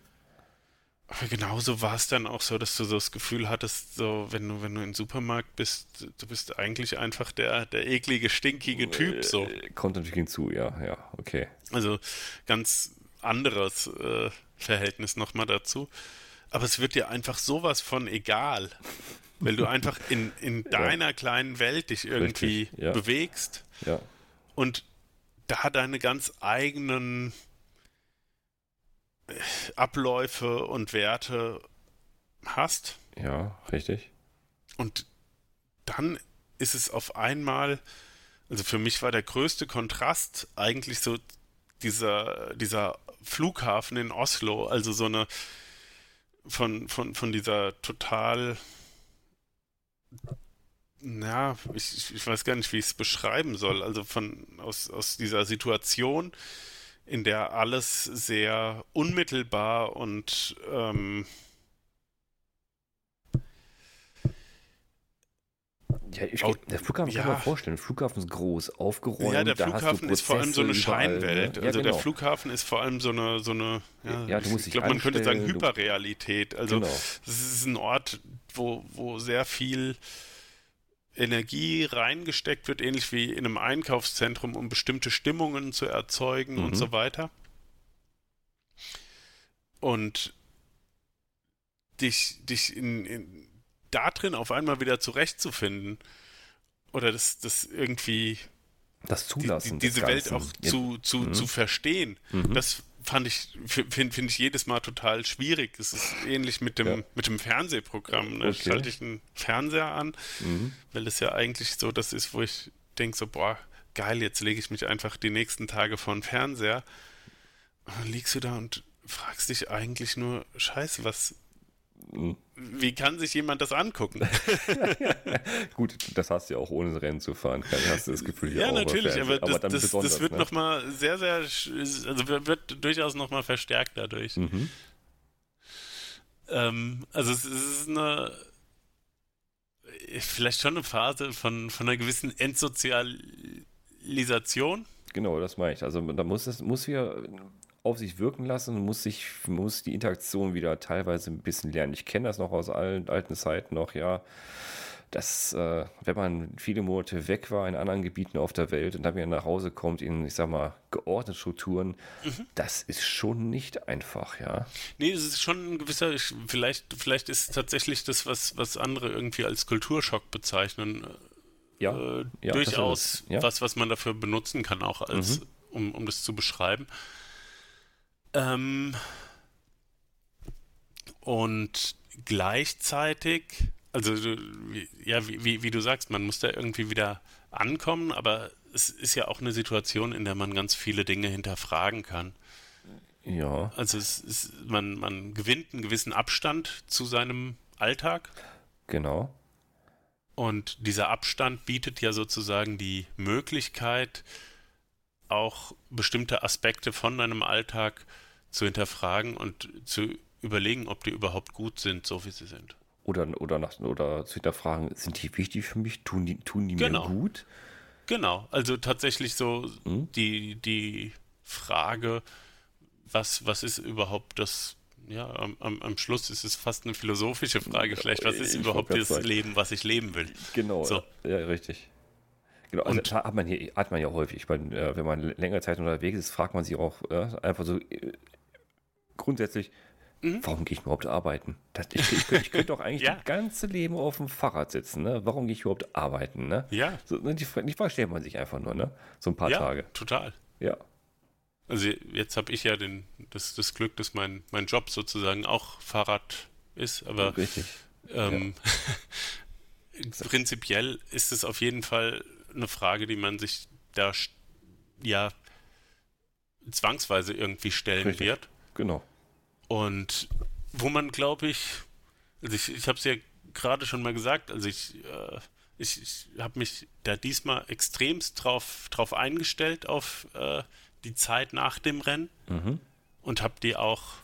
Aber genauso war es dann auch so, dass du so das Gefühl hattest, so, wenn du, wenn du im Supermarkt bist, du bist eigentlich einfach der, der eklige, stinkige Typ, so. Äh, kommt natürlich hinzu, ja, ja, okay. Also ganz anderes äh, Verhältnis nochmal dazu. aber es wird dir einfach sowas von egal, weil du einfach in, in deiner ja. kleinen Welt dich irgendwie ja. bewegst ja. und da deine ganz eigenen äh, Abläufe und Werte hast. Ja, richtig. Und dann ist es auf einmal, also für mich war der größte Kontrast eigentlich so dieser, dieser Flughafen in Oslo, also so eine von, von, von dieser total, na, ich, ich weiß gar nicht, wie ich es beschreiben soll, also von aus, aus dieser Situation, in der alles sehr unmittelbar und ähm, Ja, ich, der Flughafen ja. kann man vorstellen. Der Flughafen ist groß, aufgeräumt. Ja, der Flughafen ist vor allem so eine Scheinwelt. Ne? Ja, also genau. der Flughafen ist vor allem so eine, so eine ja, ja ich glaube, man könnte sagen Hyperrealität. Also genau. ist ein Ort, wo, wo sehr viel Energie reingesteckt wird, ähnlich wie in einem Einkaufszentrum, um bestimmte Stimmungen zu erzeugen mhm. und so weiter. Und dich, dich in, in da drin auf einmal wieder zurechtzufinden oder das, das irgendwie das Zulassen. Die, die, diese Welt auch zu, zu, mhm. zu verstehen, mhm. das fand ich, finde find ich jedes Mal total schwierig. Es ist ähnlich mit dem, ja. mit dem Fernsehprogramm. Ne? Okay. Schalte ich einen Fernseher an, mhm. weil es ja eigentlich so das ist, wo ich denke so, boah, geil, jetzt lege ich mich einfach die nächsten Tage vor den Fernseher. Und dann liegst du da und fragst dich eigentlich nur, scheiße, was, wie kann sich jemand das angucken? Gut, das hast du ja auch ohne Rennen zu fahren. Hast du das Gefühl, ja, natürlich, aber, aber das, das, das, wird ne? nochmal sehr, sehr, also wird durchaus nochmal verstärkt dadurch. Mhm. Ähm, also es ist eine, vielleicht schon eine Phase von, von einer gewissen Entsozialisation. Genau, das meine ich. Also da muss es muss hier auf sich wirken lassen muss sich, muss die Interaktion wieder teilweise ein bisschen lernen. Ich kenne das noch aus allen alten Zeiten noch, ja. Dass, äh, wenn man viele Monate weg war in anderen Gebieten auf der Welt und dann wieder nach Hause kommt in, ich sag mal, geordnete Strukturen, mhm. das ist schon nicht einfach, ja. Nee, es ist schon ein gewisser, vielleicht, vielleicht ist tatsächlich das, was, was andere irgendwie als Kulturschock bezeichnen, ja, äh, ja durchaus ja. was, was man dafür benutzen kann, auch als, mhm. um, um das zu beschreiben. Ähm, und gleichzeitig, also ja, wie, wie du sagst, man muss da irgendwie wieder ankommen, aber es ist ja auch eine Situation, in der man ganz viele Dinge hinterfragen kann. Ja. Also ist, man, man gewinnt einen gewissen Abstand zu seinem Alltag. Genau. Und dieser Abstand bietet ja sozusagen die Möglichkeit, auch bestimmte Aspekte von deinem Alltag zu hinterfragen und zu überlegen, ob die überhaupt gut sind, so wie sie sind. Oder, oder, nach, oder zu hinterfragen, sind die wichtig für mich? Tun die, tun die genau. mir gut? Genau, also tatsächlich so hm? die, die Frage, was, was ist überhaupt das, ja, am, am Schluss ist es fast eine philosophische Frage vielleicht, was ist ich überhaupt das Leben, was ich leben will? Genau, so. ja, richtig. Genau, also und, hat man hier hat man ja häufig. Meine, äh, wenn man längere Zeit unterwegs ist, fragt man sich auch äh, einfach so äh, grundsätzlich, mhm. warum gehe ich überhaupt arbeiten? Das, ich, ich, ich, könnte doch eigentlich ja. das ganze Leben auf dem Fahrrad sitzen. Ne? Warum gehe ich überhaupt arbeiten? Ne? Ja. So, ne, die, die Frage stellt man sich einfach nur, ne? So ein paar ja, Tage. Total. Ja. Also jetzt habe ich ja den, das, das Glück, dass mein, mein Job sozusagen auch Fahrrad ist, aber Richtig. Ähm, ja. prinzipiell ist es auf jeden Fall eine Frage, die man sich da ja zwangsweise irgendwie stellen Richtig. wird. Genau. Und wo man, glaube ich, also ich, ich habe es ja gerade schon mal gesagt, also ich, äh, ich, ich habe mich da diesmal extremst drauf, drauf eingestellt auf äh, die Zeit nach dem Rennen mhm. und habe die auch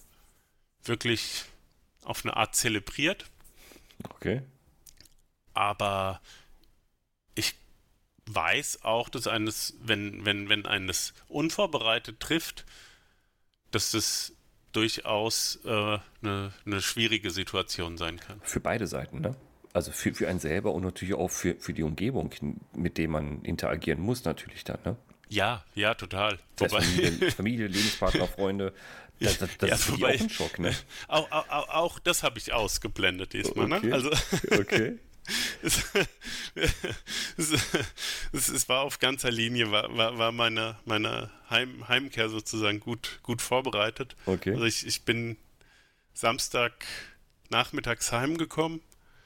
wirklich auf eine Art zelebriert. Okay. Aber weiß auch, dass eines, wenn, wenn, wenn eines unvorbereitet trifft, dass das durchaus äh, eine, eine schwierige Situation sein kann. Für beide Seiten, ne? Also für, für einen selber und natürlich auch für, für die Umgebung, mit der man interagieren muss, natürlich dann, ne? Ja, ja, total. Das heißt, Familie, Familie, Lebenspartner, Freunde, Das, das, das ja, ist wobei, auch ein Schock, ne? Auch, auch, auch das habe ich ausgeblendet diesmal, ne? okay. ne? Also, okay. Es, es, es, es, war auf ganzer Linie, war, war, war meine, meine Heim, Heimkehr sozusagen gut, gut vorbereitet. Okay. Also ich, ich bin Samstag nachmittags heimgekommen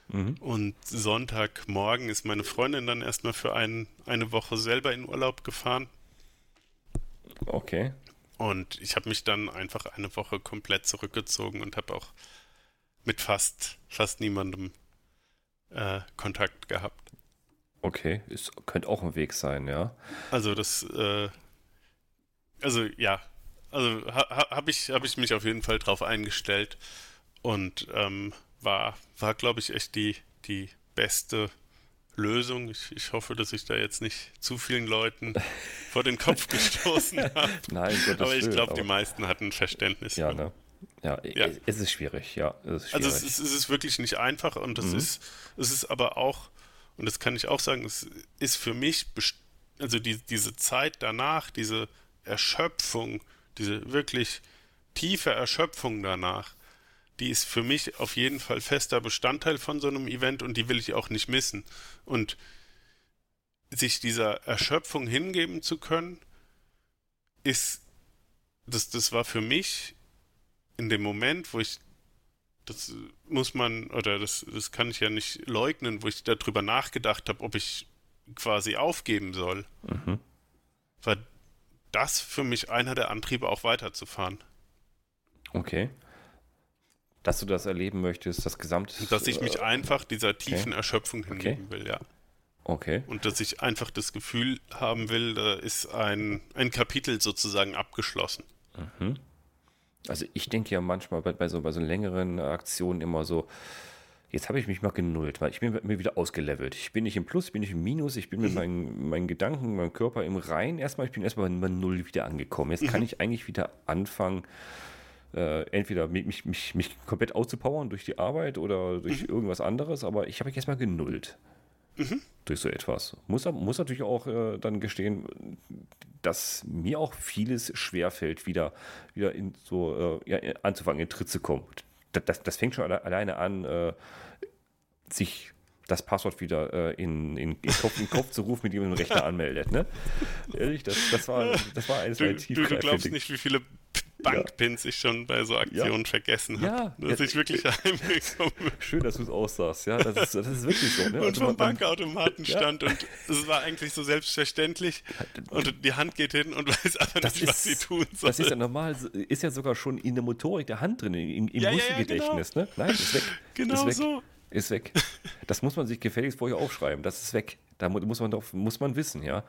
mhm. und Sonntagmorgen ist meine Freundin dann erstmal für ein, eine Woche selber in Urlaub gefahren. Okay. Und ich habe mich dann einfach eine Woche komplett zurückgezogen und habe auch mit fast, fast niemandem äh, Kontakt gehabt. Okay, es könnte auch ein Weg sein, ja. Also das, äh, also ja, also ha, habe ich, hab ich mich auf jeden Fall drauf eingestellt und ähm, war, war glaube ich, echt die, die beste Lösung. Ich, ich hoffe, dass ich da jetzt nicht zu vielen Leuten vor den Kopf gestoßen habe. Nein, Gottes aber ich glaube, die meisten hatten Verständnis. Ja, ne? Ja, ja, es ist schwierig, ja. Es ist schwierig. Also es ist, es ist, wirklich nicht einfach und es mhm. ist, es ist aber auch, und das kann ich auch sagen, es ist für mich, also die, diese Zeit danach, diese Erschöpfung, diese wirklich tiefe Erschöpfung danach, die ist für mich auf jeden Fall fester Bestandteil von so einem Event und die will ich auch nicht missen. Und sich dieser Erschöpfung hingeben zu können, ist, das, das war für mich in dem Moment, wo ich, das muss man, oder das, das kann ich ja nicht leugnen, wo ich darüber nachgedacht habe, ob ich quasi aufgeben soll, mhm. war das für mich einer der Antriebe, auch weiterzufahren. Okay. Dass du das erleben möchtest, das gesamte. Dass ich mich äh, einfach dieser tiefen okay. Erschöpfung hingeben okay. will, ja. Okay. Und dass ich einfach das Gefühl haben will, da ist ein, ein Kapitel sozusagen abgeschlossen. Mhm. Also ich denke ja manchmal bei, bei, so, bei so längeren Aktionen immer so, jetzt habe ich mich mal genullt, weil ich bin mir wieder ausgelevelt. Ich bin nicht im Plus, ich bin nicht im Minus, ich bin mit mhm. meinen, meinen Gedanken, meinem Körper im Rein. Erstmal, ich bin erstmal bei Null wieder angekommen. Jetzt kann mhm. ich eigentlich wieder anfangen, äh, entweder mich, mich, mich komplett auszupowern durch die Arbeit oder durch mhm. irgendwas anderes, aber ich habe mich erstmal genullt. Mhm. Durch so etwas. Muss, muss natürlich auch äh, dann gestehen, dass mir auch vieles schwerfällt, wieder, wieder in so äh, ja, anzufangen, in Tritt zu kommen. Das, das, das fängt schon alle, alleine an, äh, sich das Passwort wieder äh, in, in, in, Kopf, in Kopf zu rufen, mit dem man den Rechner anmeldet. Ne? Ehrlich, das, das, war, das war eines meiner Du, du glaubst nicht, wie viele Bankpins ich schon bei so Aktionen ja. vergessen habe. Ja. Dass ich wirklich heimgekommen bin. Schön, dass du es aussagst. Ja, das ist, das ist wirklich so. Ne? Und also vom Bankautomaten stand und es war eigentlich so selbstverständlich und die Hand geht hin und weiß aber das nicht, ist, was sie tun soll. Das ist ja normal, ist ja sogar schon in der Motorik der Hand drin, im, im ja, Muskelgedächtnis. Genau. Ne? Nein, ist weg. Genau ist weg. so. Ist weg. Das muss man sich gefälligst vorher aufschreiben. Das ist weg. Da muss man, drauf, muss man wissen, ja.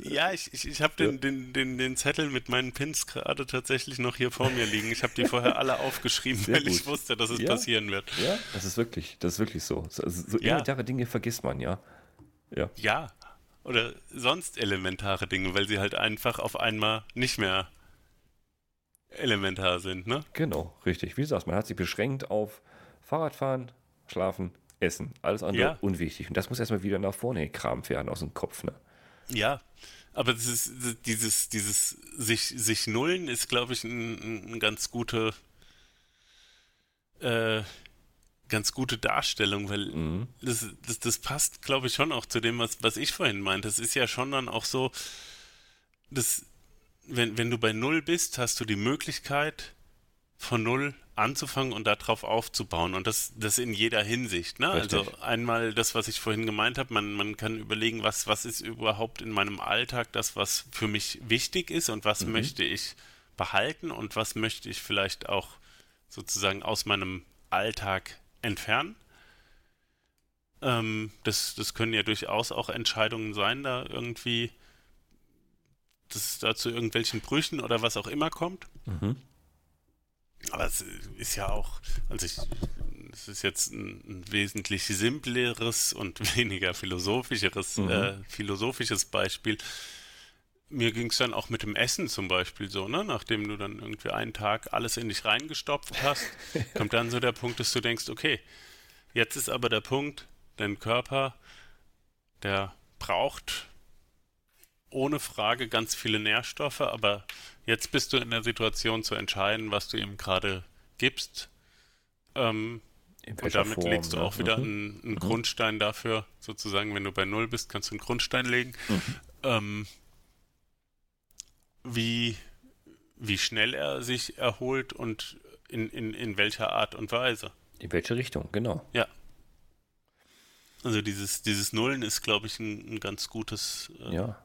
Ja, ich, ich, ich habe den, den, den, den Zettel mit meinen Pins gerade tatsächlich noch hier vor mir liegen. Ich habe die vorher alle aufgeschrieben, Sehr weil gut. ich wusste, dass es ja. passieren wird. Ja, das ist wirklich, das ist wirklich so. Also, so ja. elementare Dinge vergisst man, ja. Ja. Ja. Oder sonst elementare Dinge, weil sie halt einfach auf einmal nicht mehr elementar sind, ne? Genau, richtig. Wie du sagst, man hat sich beschränkt auf Fahrradfahren, Schlafen, Essen. Alles andere ja. unwichtig. Und das muss erstmal wieder nach vorne gekramt werden aus dem Kopf, ne? Ja, aber ist, dieses, dieses sich, sich nullen ist, glaube ich, ein, ein ganz gute, äh, ganz gute Darstellung, weil mhm. das, das, das passt, glaube ich, schon auch zu dem, was, was ich vorhin meinte. Das ist ja schon dann auch so, dass, wenn, wenn du bei Null bist, hast du die Möglichkeit, von Null anzufangen und darauf aufzubauen. Und das, das in jeder Hinsicht. Ne? Also einmal das, was ich vorhin gemeint habe, man, man kann überlegen, was, was ist überhaupt in meinem Alltag das, was für mich wichtig ist und was mhm. möchte ich behalten und was möchte ich vielleicht auch sozusagen aus meinem Alltag entfernen. Ähm, das, das können ja durchaus auch Entscheidungen sein, da irgendwie, dass es da zu irgendwelchen Brüchen oder was auch immer kommt. Mhm. Aber es ist ja auch, also ich, es ist jetzt ein, wesentlich simpleres und weniger philosophischeres, mhm. äh, philosophisches Beispiel. Mir ging es dann auch mit dem Essen zum Beispiel so, ne? Nachdem du dann irgendwie einen Tag alles in dich reingestopft hast, kommt dann so der Punkt, dass du denkst, okay, jetzt ist aber der Punkt, dein Körper, der braucht ohne Frage ganz viele Nährstoffe, aber jetzt bist du in der Situation zu entscheiden, was du ihm gerade gibst. Ähm, und damit Form, legst du ne? auch wieder mhm. einen, einen mhm. Grundstein dafür, sozusagen, wenn du bei Null bist, kannst du einen Grundstein legen. Mhm. Ähm, wie, wie schnell er sich erholt und in, in, in welcher Art und Weise. In welche Richtung, genau. Ja. Also dieses, dieses Nullen ist, glaube ich, ein, ein ganz gutes äh, ja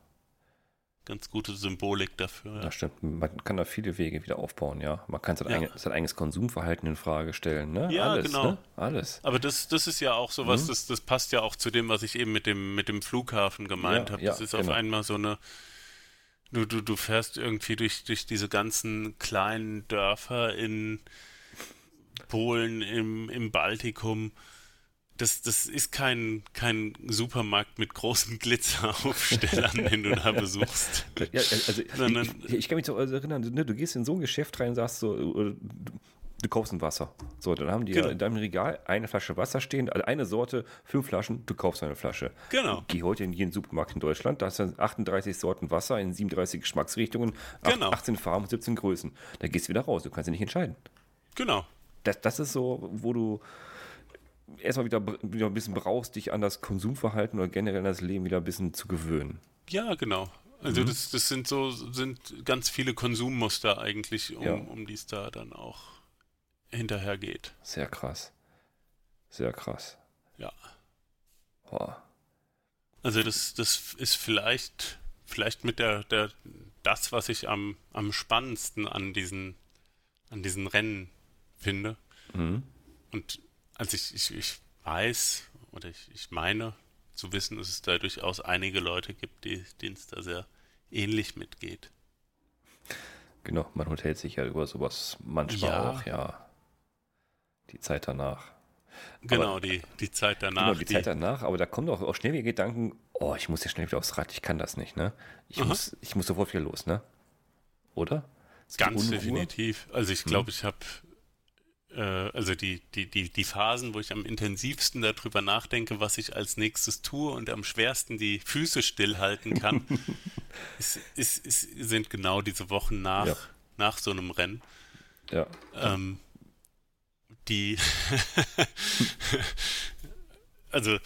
ganz gute Symbolik dafür. Ja. Das stimmt. Man kann da viele Wege wieder aufbauen, ja. Man kann sein, ja. eigenes, sein eigenes Konsumverhalten in Frage stellen, ne? Ja, Alles, genau. Ne? Alles. Aber das, das ist ja auch sowas, mhm. das, das passt ja auch zu dem, was ich eben mit dem, mit dem Flughafen gemeint ja, habe. Das ist genau. auf einmal so eine. Du, du, du fährst irgendwie durch, durch diese ganzen kleinen Dörfer in Polen, im, im Baltikum das, das ist kein, kein Supermarkt mit großen Glitzeraufstellern, den du da besuchst. Ja, also ich, ich, kann mich so erinnern, ne, du gehst in so ein Geschäft rein und sagst so, du, du kaufst ein Wasser. So, dann haben die genau. in deinem Regal eine Flasche Wasser stehen, also eine Sorte, fünf Flaschen, du kaufst eine Flasche. Genau. Geh heute in jeden Supermarkt in Deutschland, da hast du 38 Sorten Wasser in 37 Geschmacksrichtungen, genau. 18 Farben, 17 Größen. Da gehst du wieder raus, du kannst dich nicht entscheiden. Genau. Das, das ist so, wo du erstmal wieder, wieder ein bisschen brauchst, dich an das Konsumverhalten oder generell an das Leben wieder ein bisschen zu gewöhnen. Ja, genau. Also mhm. das, das sind so, sind ganz viele Konsummuster eigentlich, um, ja. um die es da dann auch hinterher geht. Sehr krass. Sehr krass. Ja. Boah. Also das, das ist vielleicht, vielleicht mit der, der, das, was ich am, am spannendsten an diesen, an diesen Rennen finde. Mhm. Und also ich, ich, ich weiß oder ich, ich meine zu wissen, dass es da durchaus einige Leute gibt, die, denen es da sehr ähnlich mitgeht. Genau, man unterhält sich ja über sowas manchmal ja. auch, ja. Die Zeit danach. Genau, aber, die, die Zeit danach. Genau, die, die, Zeit danach, aber da kommen doch auch schnell wieder Gedanken, oh, ich muss ja schnell wieder aufs Rad, ich kann das nicht, ne? Ich, muss, ich muss sofort wieder los, ne? Oder? Ganz definitiv. Also ich glaube, hm. ich habe also die, die, die, die Phasen, wo ich am intensivsten darüber nachdenke, was ich als nächstes tue und am schwersten die Füße stillhalten kann, ist, ist, ist, sind genau diese Wochen nach, ja. nach so einem Rennen. Ja. Ähm, die, also,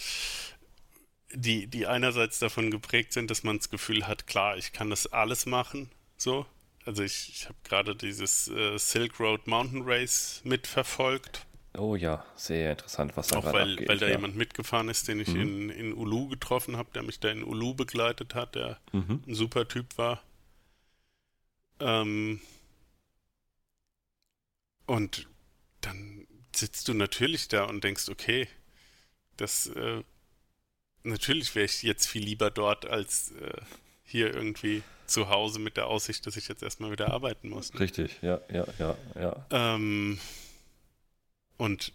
die, die einerseits davon geprägt sind, dass man das Gefühl hat, klar, ich kann das alles machen, so, also ich, ich habe gerade dieses äh, Silk Road Mountain Race mitverfolgt. Oh ja, sehr interessant, was da Auch weil, abgeht, weil da ja. jemand mitgefahren ist, den ich mhm. in, in Ulu getroffen habe, der mich da in Ulu begleitet hat, der mhm. ein super Typ war. Ähm, und dann sitzt du natürlich da und denkst, okay, das äh, natürlich wäre ich jetzt viel lieber dort als äh, hier irgendwie zu Hause mit der Aussicht, dass ich jetzt erstmal wieder arbeiten muss. Ne? Richtig, ja, ja, ja, ja. Ähm, und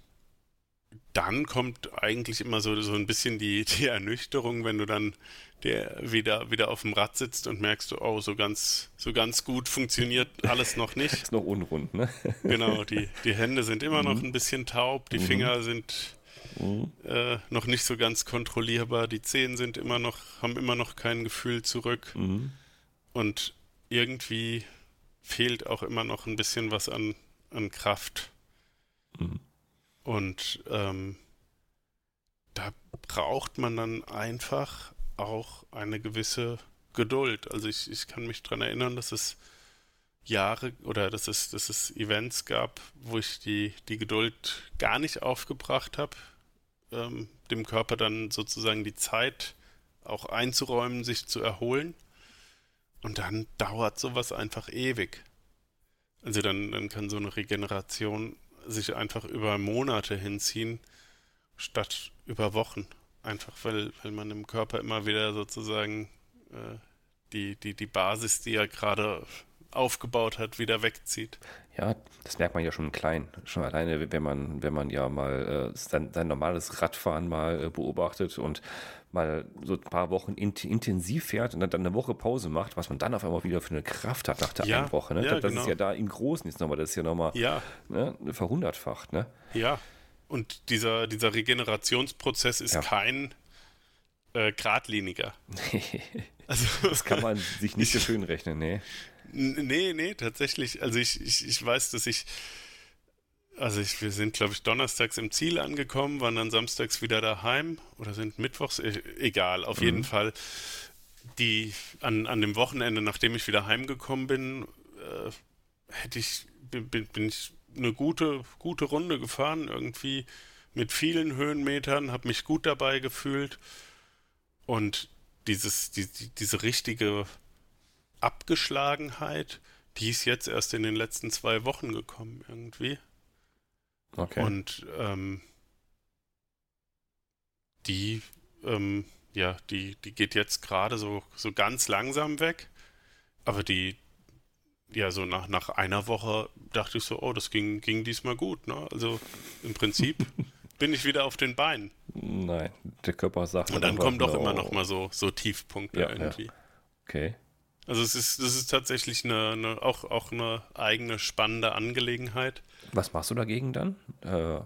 dann kommt eigentlich immer so, so ein bisschen die, die Ernüchterung, wenn du dann der wieder, wieder auf dem Rad sitzt und merkst oh, so ganz, so ganz gut funktioniert alles noch nicht. Ist noch unrund, ne? genau, die, die Hände sind immer mhm. noch ein bisschen taub, die mhm. Finger sind mhm. äh, noch nicht so ganz kontrollierbar, die Zehen sind immer noch, haben immer noch kein Gefühl zurück. Mhm. Und irgendwie fehlt auch immer noch ein bisschen was an, an Kraft. Mhm. Und ähm, da braucht man dann einfach auch eine gewisse Geduld. Also ich, ich kann mich daran erinnern, dass es Jahre oder dass es, dass es Events gab, wo ich die, die Geduld gar nicht aufgebracht habe, ähm, dem Körper dann sozusagen die Zeit auch einzuräumen, sich zu erholen. Und dann dauert sowas einfach ewig. Also dann, dann kann so eine Regeneration sich einfach über Monate hinziehen, statt über Wochen. Einfach weil, weil man im Körper immer wieder sozusagen äh, die, die, die Basis, die er gerade aufgebaut hat, wieder wegzieht. Ja, das merkt man ja schon klein. Schon alleine, wenn man, wenn man ja mal äh, sein, sein normales Radfahren mal äh, beobachtet und mal so ein paar Wochen in, intensiv fährt und dann, dann, eine Woche Pause macht, was man dann auf einmal wieder für eine Kraft hat nach der ja, einen Woche. Ne? Ja, das, genau. ist ja da im Großen jetzt nochmal, das ist ja nochmal ja. ne, verhundertfacht. Ne? Ja, und dieser, dieser Regenerationsprozess ist ja. kein äh, geradliniger. Also, das kann man sich nicht so schön rechnen, nee. Nee, nee, tatsächlich. Also ich, ich, ich weiß, dass ich, also ich, wir sind, glaube ich, donnerstags im Ziel angekommen, waren dann samstags wieder daheim oder sind mittwochs, e, egal, auf mhm. jeden Fall. Die an, an dem Wochenende, nachdem ich wieder heimgekommen bin, äh, hätte ich, bin, bin ich eine gute, gute Runde gefahren, irgendwie mit vielen Höhenmetern, habe mich gut dabei gefühlt und dieses, die, diese richtige Abgeschlagenheit, die ist jetzt erst in den letzten zwei Wochen gekommen irgendwie. Okay. Und ähm, die, ähm, ja, die, die geht jetzt gerade so, so ganz langsam weg. Aber die, ja, so nach, nach einer Woche dachte ich so, oh, das ging, ging diesmal gut. Ne? Also im Prinzip bin ich wieder auf den Beinen. Nein, der Körper sagt. Und dann kommen doch immer noch mal so, so Tiefpunkte ja, irgendwie. Ja. Okay. Also es ist, das ist tatsächlich eine, eine, auch, auch eine eigene spannende Angelegenheit. Was machst du dagegen dann? Äh,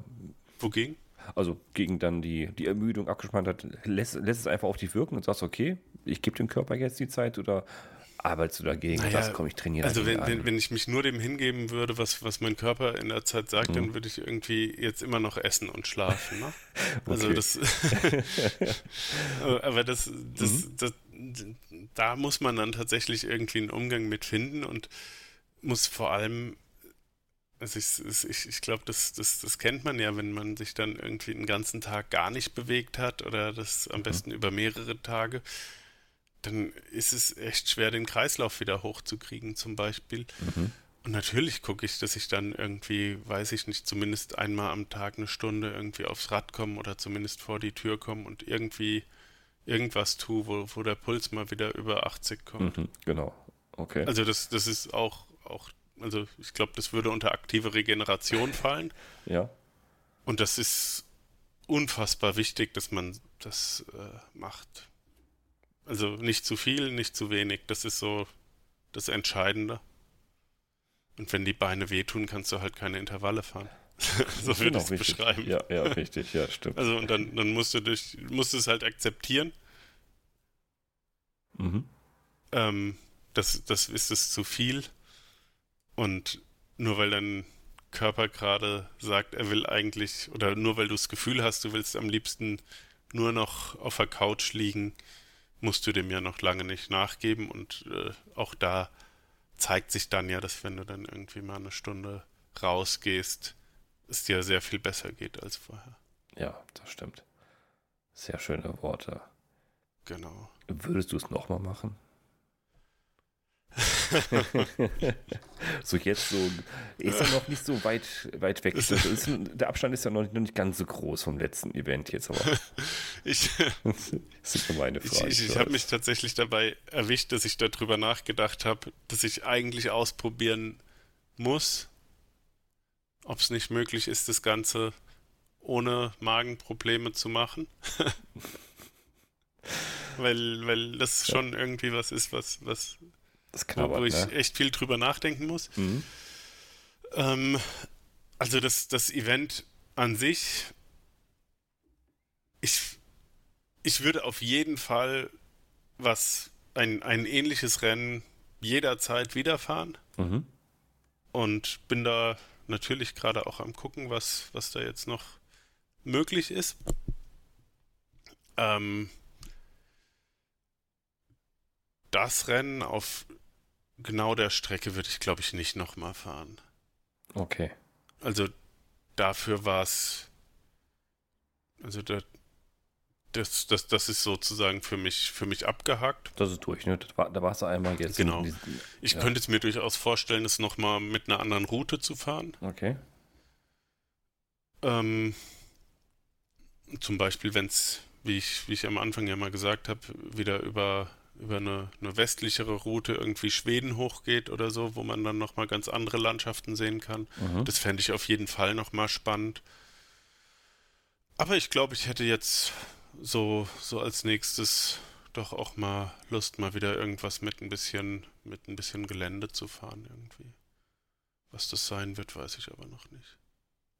Wogegen? Also gegen dann die, die Ermüdung, Abgespanntheit, lässt, lässt es einfach auf dich wirken und sagst, okay, ich gebe dem Körper jetzt die Zeit oder arbeitest du dagegen naja, sagst, komm, ich trainiere Also wenn, wenn, wenn, ich mich nur dem hingeben würde, was, was mein Körper in der Zeit sagt, mhm. dann würde ich irgendwie jetzt immer noch essen und schlafen. Ne? Also das aber das, das, mhm. das, da muss man dann tatsächlich irgendwie einen Umgang mit finden und muss vor allem also ich, ich, ich glaube, das, das, das kennt man ja, wenn man sich dann irgendwie einen ganzen Tag gar nicht bewegt hat oder das am mhm. besten über mehrere Tage, dann ist es echt schwer, den Kreislauf wieder hochzukriegen, zum Beispiel. Mhm. Und natürlich gucke ich, dass ich dann irgendwie, weiß ich nicht, zumindest einmal am Tag eine Stunde irgendwie aufs Rad komme oder zumindest vor die Tür komme und irgendwie irgendwas tue, wo, wo der Puls mal wieder über 80 kommt. Mhm, genau. Okay. Also das, das ist auch, auch, also ich glaube, das würde unter aktive Regeneration fallen. Ja. Und das ist unfassbar wichtig, dass man das äh, macht. Also nicht zu viel, nicht zu wenig. Das ist so das Entscheidende. Und wenn die Beine wehtun, kannst du halt keine Intervalle fahren. so würde ich es beschreiben. Ja, ja, richtig, ja, stimmt. Also und dann, dann musst du durch, musst du es halt akzeptieren. Mhm. Ähm, das, das ist es zu viel. Und nur weil dein Körper gerade sagt, er will eigentlich, oder nur weil du das Gefühl hast, du willst am liebsten nur noch auf der Couch liegen, musst du dem ja noch lange nicht nachgeben und äh, auch da zeigt sich dann ja, dass wenn du dann irgendwie mal eine Stunde rausgehst, es dir sehr viel besser geht als vorher. Ja, das stimmt. Sehr schöne Worte. Genau. Würdest du es nochmal machen? so jetzt so, ist er noch nicht so weit, weit weg. Ist, der Abstand ist ja noch nicht, noch nicht, ganz so groß vom letzten Event jetzt, aber. ich, das ist meine Frage. Ich, ich, ich habe mich tatsächlich dabei erwischt, dass ich darüber nachgedacht habe, dass ich eigentlich ausprobieren muss, ob es nicht möglich ist, das Ganze ohne Magenprobleme zu machen. weil, weil das schon irgendwie was ist, was, was knabbert, wo ich ne? echt viel drüber nachdenken muss. Mhm. Ähm, also das, das Event an sich, ich, ich würde auf jeden Fall was, ein, ein ähnliches Rennen jederzeit wiederfahren. Mhm. Und bin da natürlich gerade auch am gucken, was, was da jetzt noch möglich ist. Ähm, das Rennen auf genau der Strecke würde ich, glaube ich, nicht nochmal fahren. Okay. Also dafür war es. Also da, das, das, das ist sozusagen für mich, für mich abgehakt. Das ist durch, ne? War, da warst du einmal jetzt. Genau. Diesen, ich ja. könnte es mir durchaus vorstellen, es nochmal mit einer anderen Route zu fahren. Okay. Ähm, zum Beispiel, wenn es, wie ich, wie ich am Anfang ja mal gesagt habe, wieder über über eine, eine westlichere Route irgendwie Schweden hochgeht oder so, wo man dann nochmal ganz andere Landschaften sehen kann. Mhm. Das fände ich auf jeden Fall nochmal spannend. Aber ich glaube, ich hätte jetzt so, so als nächstes doch auch mal Lust, mal wieder irgendwas mit ein bisschen, mit ein bisschen Gelände zu fahren irgendwie. Was das sein wird, weiß ich aber noch nicht.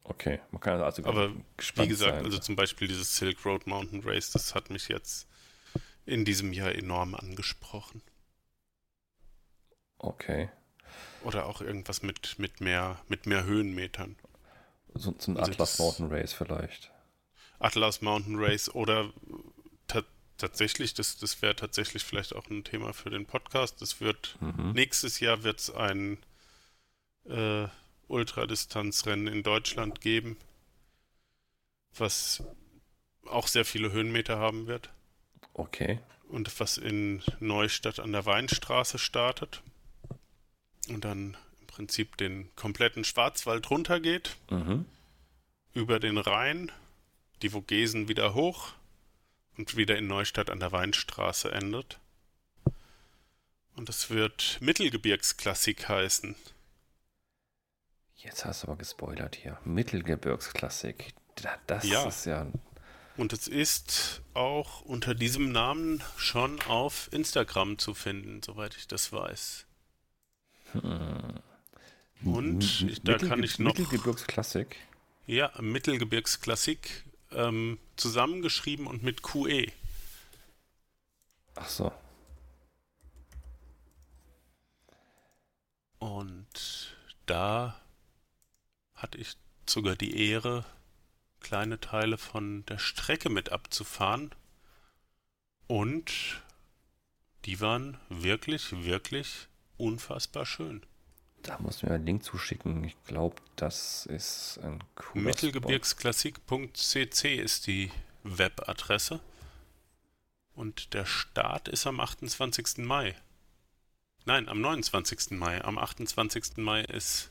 Okay, man kann also Aber wie gesagt, sein. also zum Beispiel dieses Silk Road Mountain Race, das hat mich jetzt in diesem Jahr enorm angesprochen. Okay. Oder auch irgendwas mit, mit, mehr, mit mehr Höhenmetern. So, so ein also Atlas Mountain Race vielleicht. Atlas Mountain Race oder tatsächlich, das, das wäre tatsächlich vielleicht auch ein Thema für den Podcast. Das wird mhm. nächstes Jahr wird es ein äh, Ultradistanzrennen in Deutschland geben, was auch sehr viele Höhenmeter haben wird. Okay. Und was in Neustadt an der Weinstraße startet und dann im Prinzip den kompletten Schwarzwald runtergeht, mhm. über den Rhein, die Vogesen wieder hoch und wieder in Neustadt an der Weinstraße endet. Und es wird Mittelgebirgsklassik heißen. Jetzt hast du aber gespoilert hier. Mittelgebirgsklassik. Das ja. ist ja. Und es ist auch unter diesem Namen schon auf Instagram zu finden, soweit ich das weiß. Hm. Und ich, da Mittel, kann ich noch. Mittelgebirgsklassik. Ja, Mittelgebirgsklassik ähm, zusammengeschrieben und mit QE. Ach so. Und da hatte ich sogar die Ehre, kleine Teile von der Strecke mit abzufahren. Und die waren wirklich, wirklich unfassbar schön. Da muss mir einen Link zuschicken. Ich glaube, das ist ein cooler Mittelgebirgsklassik.cc ist die Webadresse. Und der Start ist am 28. Mai. Nein, am 29. Mai. Am 28. Mai ist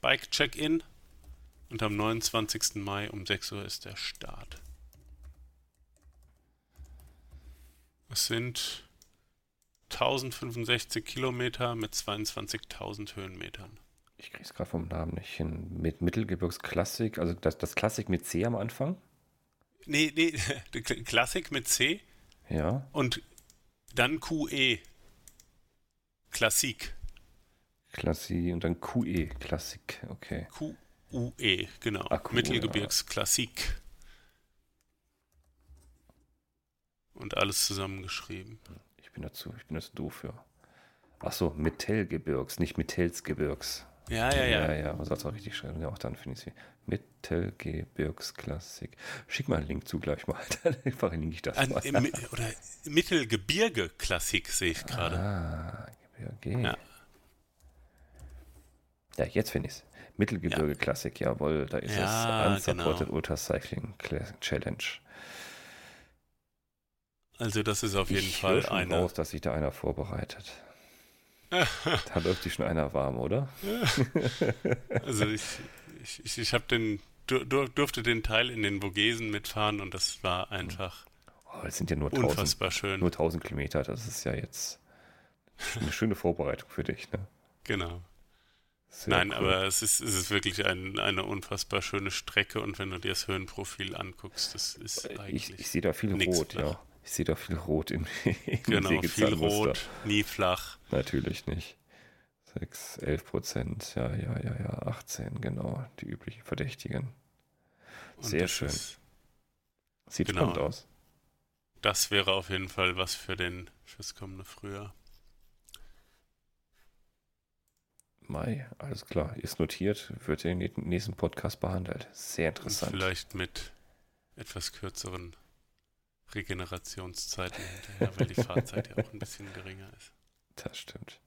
Bike Check-In und am 29. Mai um 6 Uhr ist der Start. Es sind 1065 Kilometer mit 22.000 Höhenmetern. Ich krieg's gerade vom Namen nicht hin. Mit Mittelgebirgsklassik, also das, das Klassik mit C am Anfang? Nee, nee, Klassik mit C. Ja. Und dann QE. Klassik. Klassik und dann QE, Klassik, okay. QUE, genau. Ah, Mittelgebirgsklassik. Und alles zusammengeschrieben bin dazu, ich bin dazu doof für. Ach so, Mittelgebirgs, nicht Mittelsgebirgs. Ja, ja, ja. Ja, ja, man soll es auch richtig schreiben. Ja, auch dann finde ich sie. Mittelgebirgsklassik. Schick mal einen Link zu gleich mal. Dann verlinke ich das An, mal. Im, oder Mittelgebirge-Klassik sehe ich gerade. Ah, Gebirge. Ja. Ja, jetzt finde ich es. Mittelgebirge-Klassik, ja. jawohl. Da ist ja, es. Unsupported genau. Ultra Cycling Challenge. Also das ist auf jeden ich Fall schon eine. raus, dass sich da einer vorbereitet. da läuft sich schon einer warm, oder? also ich, ich, ich habe den durfte den Teil in den Vogesen mitfahren und das war einfach oh, das sind ja nur unfassbar 1000, schön. Nur 1000 Kilometer, das ist ja jetzt eine schöne Vorbereitung für dich, ne? Genau. Sehr Nein, cool. aber es ist, es ist wirklich ein, eine unfassbar schöne Strecke und wenn du dir das Höhenprofil anguckst, das ist eigentlich. Ich, ich sehe da viel rot, nach. ja. Ich sehe da viel Rot im, im Genau, viel Rot, nie flach. Natürlich nicht. 6, 11 Prozent, ja, ja, ja, ja, 18, genau, die üblichen Verdächtigen. Sehr schön. Ist, Sieht genau, spannend aus. Das wäre auf jeden Fall was für den fürs kommende Frühjahr. Mai, alles klar, ist notiert, wird in den nächsten Podcast behandelt. Sehr interessant. Und vielleicht mit etwas kürzeren Regenerationszeiten hinterher, weil die Fahrzeit ja auch ein bisschen geringer ist. Das stimmt.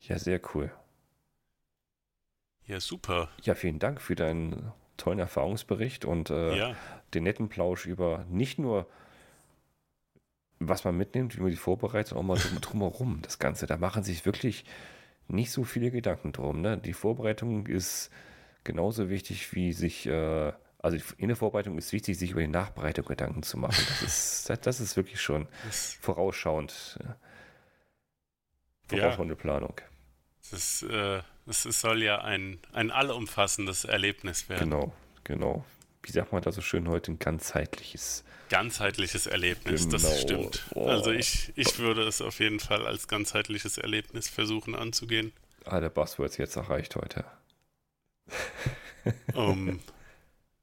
Ja, sehr cool. Ja, super. Ja, vielen Dank für deinen tollen Erfahrungsbericht und äh, ja. den netten Plausch über nicht nur, was man mitnimmt, wie man die vorbereitet, sondern auch mal drumherum das Ganze. Da machen sich wirklich nicht so viele Gedanken drum. Ne? Die Vorbereitung ist genauso wichtig, wie sich äh, also in der Vorbereitung ist wichtig, sich über die Nachbereitung Gedanken zu machen. Das ist, das ist wirklich schon vorausschauend. Vorausschauende ja. Planung. Das, äh, das soll ja ein, ein allumfassendes Erlebnis werden. Genau, genau. Wie sagt man da so schön heute? Ein ganzheitliches. Ganzheitliches Erlebnis, genau. das stimmt. Oh. Also ich, ich würde es auf jeden Fall als ganzheitliches Erlebnis versuchen anzugehen. Ah, der Buzzwords jetzt erreicht heute. Um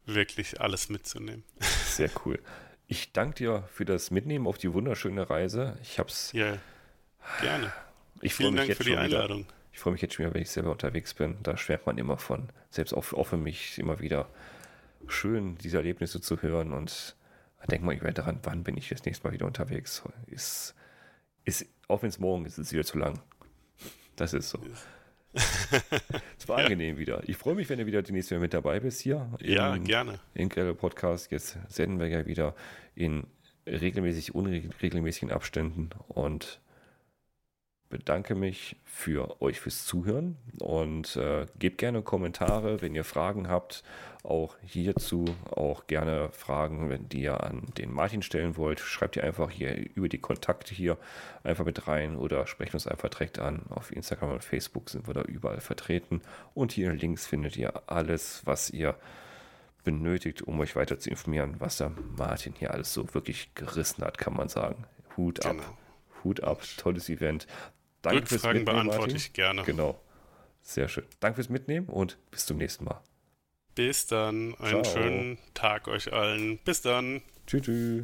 wirklich alles mitzunehmen. Sehr cool. ich danke dir für das Mitnehmen auf die wunderschöne Reise. Ich hab's. Ja, gerne. Ich freue mich Dank jetzt für die Einladung. Wieder, ich freue mich jetzt schon wieder, wenn ich selber unterwegs bin. Da schwärmt man immer von. Selbst auch, auch für mich immer wieder schön, diese Erlebnisse zu hören. Und da denkt man immer daran, wann bin ich das nächste Mal wieder unterwegs. Ist, ist, auch wenn es morgen ist, ist es wieder zu lang. Das ist so. Es war ja. angenehm wieder. Ich freue mich, wenn du wieder demnächst wieder mit dabei bist hier. Im, ja, gerne. Im Podcast. Jetzt senden wir ja wieder in regelmäßig, unregelmäßigen Abständen und bedanke mich für euch fürs Zuhören und äh, gebt gerne Kommentare, wenn ihr Fragen habt, auch hierzu, auch gerne Fragen, wenn die ihr an den Martin stellen wollt, schreibt ihr einfach hier über die Kontakte hier einfach mit rein oder sprecht uns einfach direkt an. Auf Instagram und Facebook sind wir da überall vertreten und hier links findet ihr alles, was ihr benötigt, um euch weiter zu informieren, was der Martin hier alles so wirklich gerissen hat, kann man sagen. Hut ab. Genau. Hut ab, tolles Event. Danke fürs Mitnehmen, beantworte Martin. ich gerne. Genau. Sehr schön. Danke fürs Mitnehmen und bis zum nächsten Mal. Bis dann. Einen Ciao. schönen Tag euch allen. Bis dann. Tschüss. tschüss.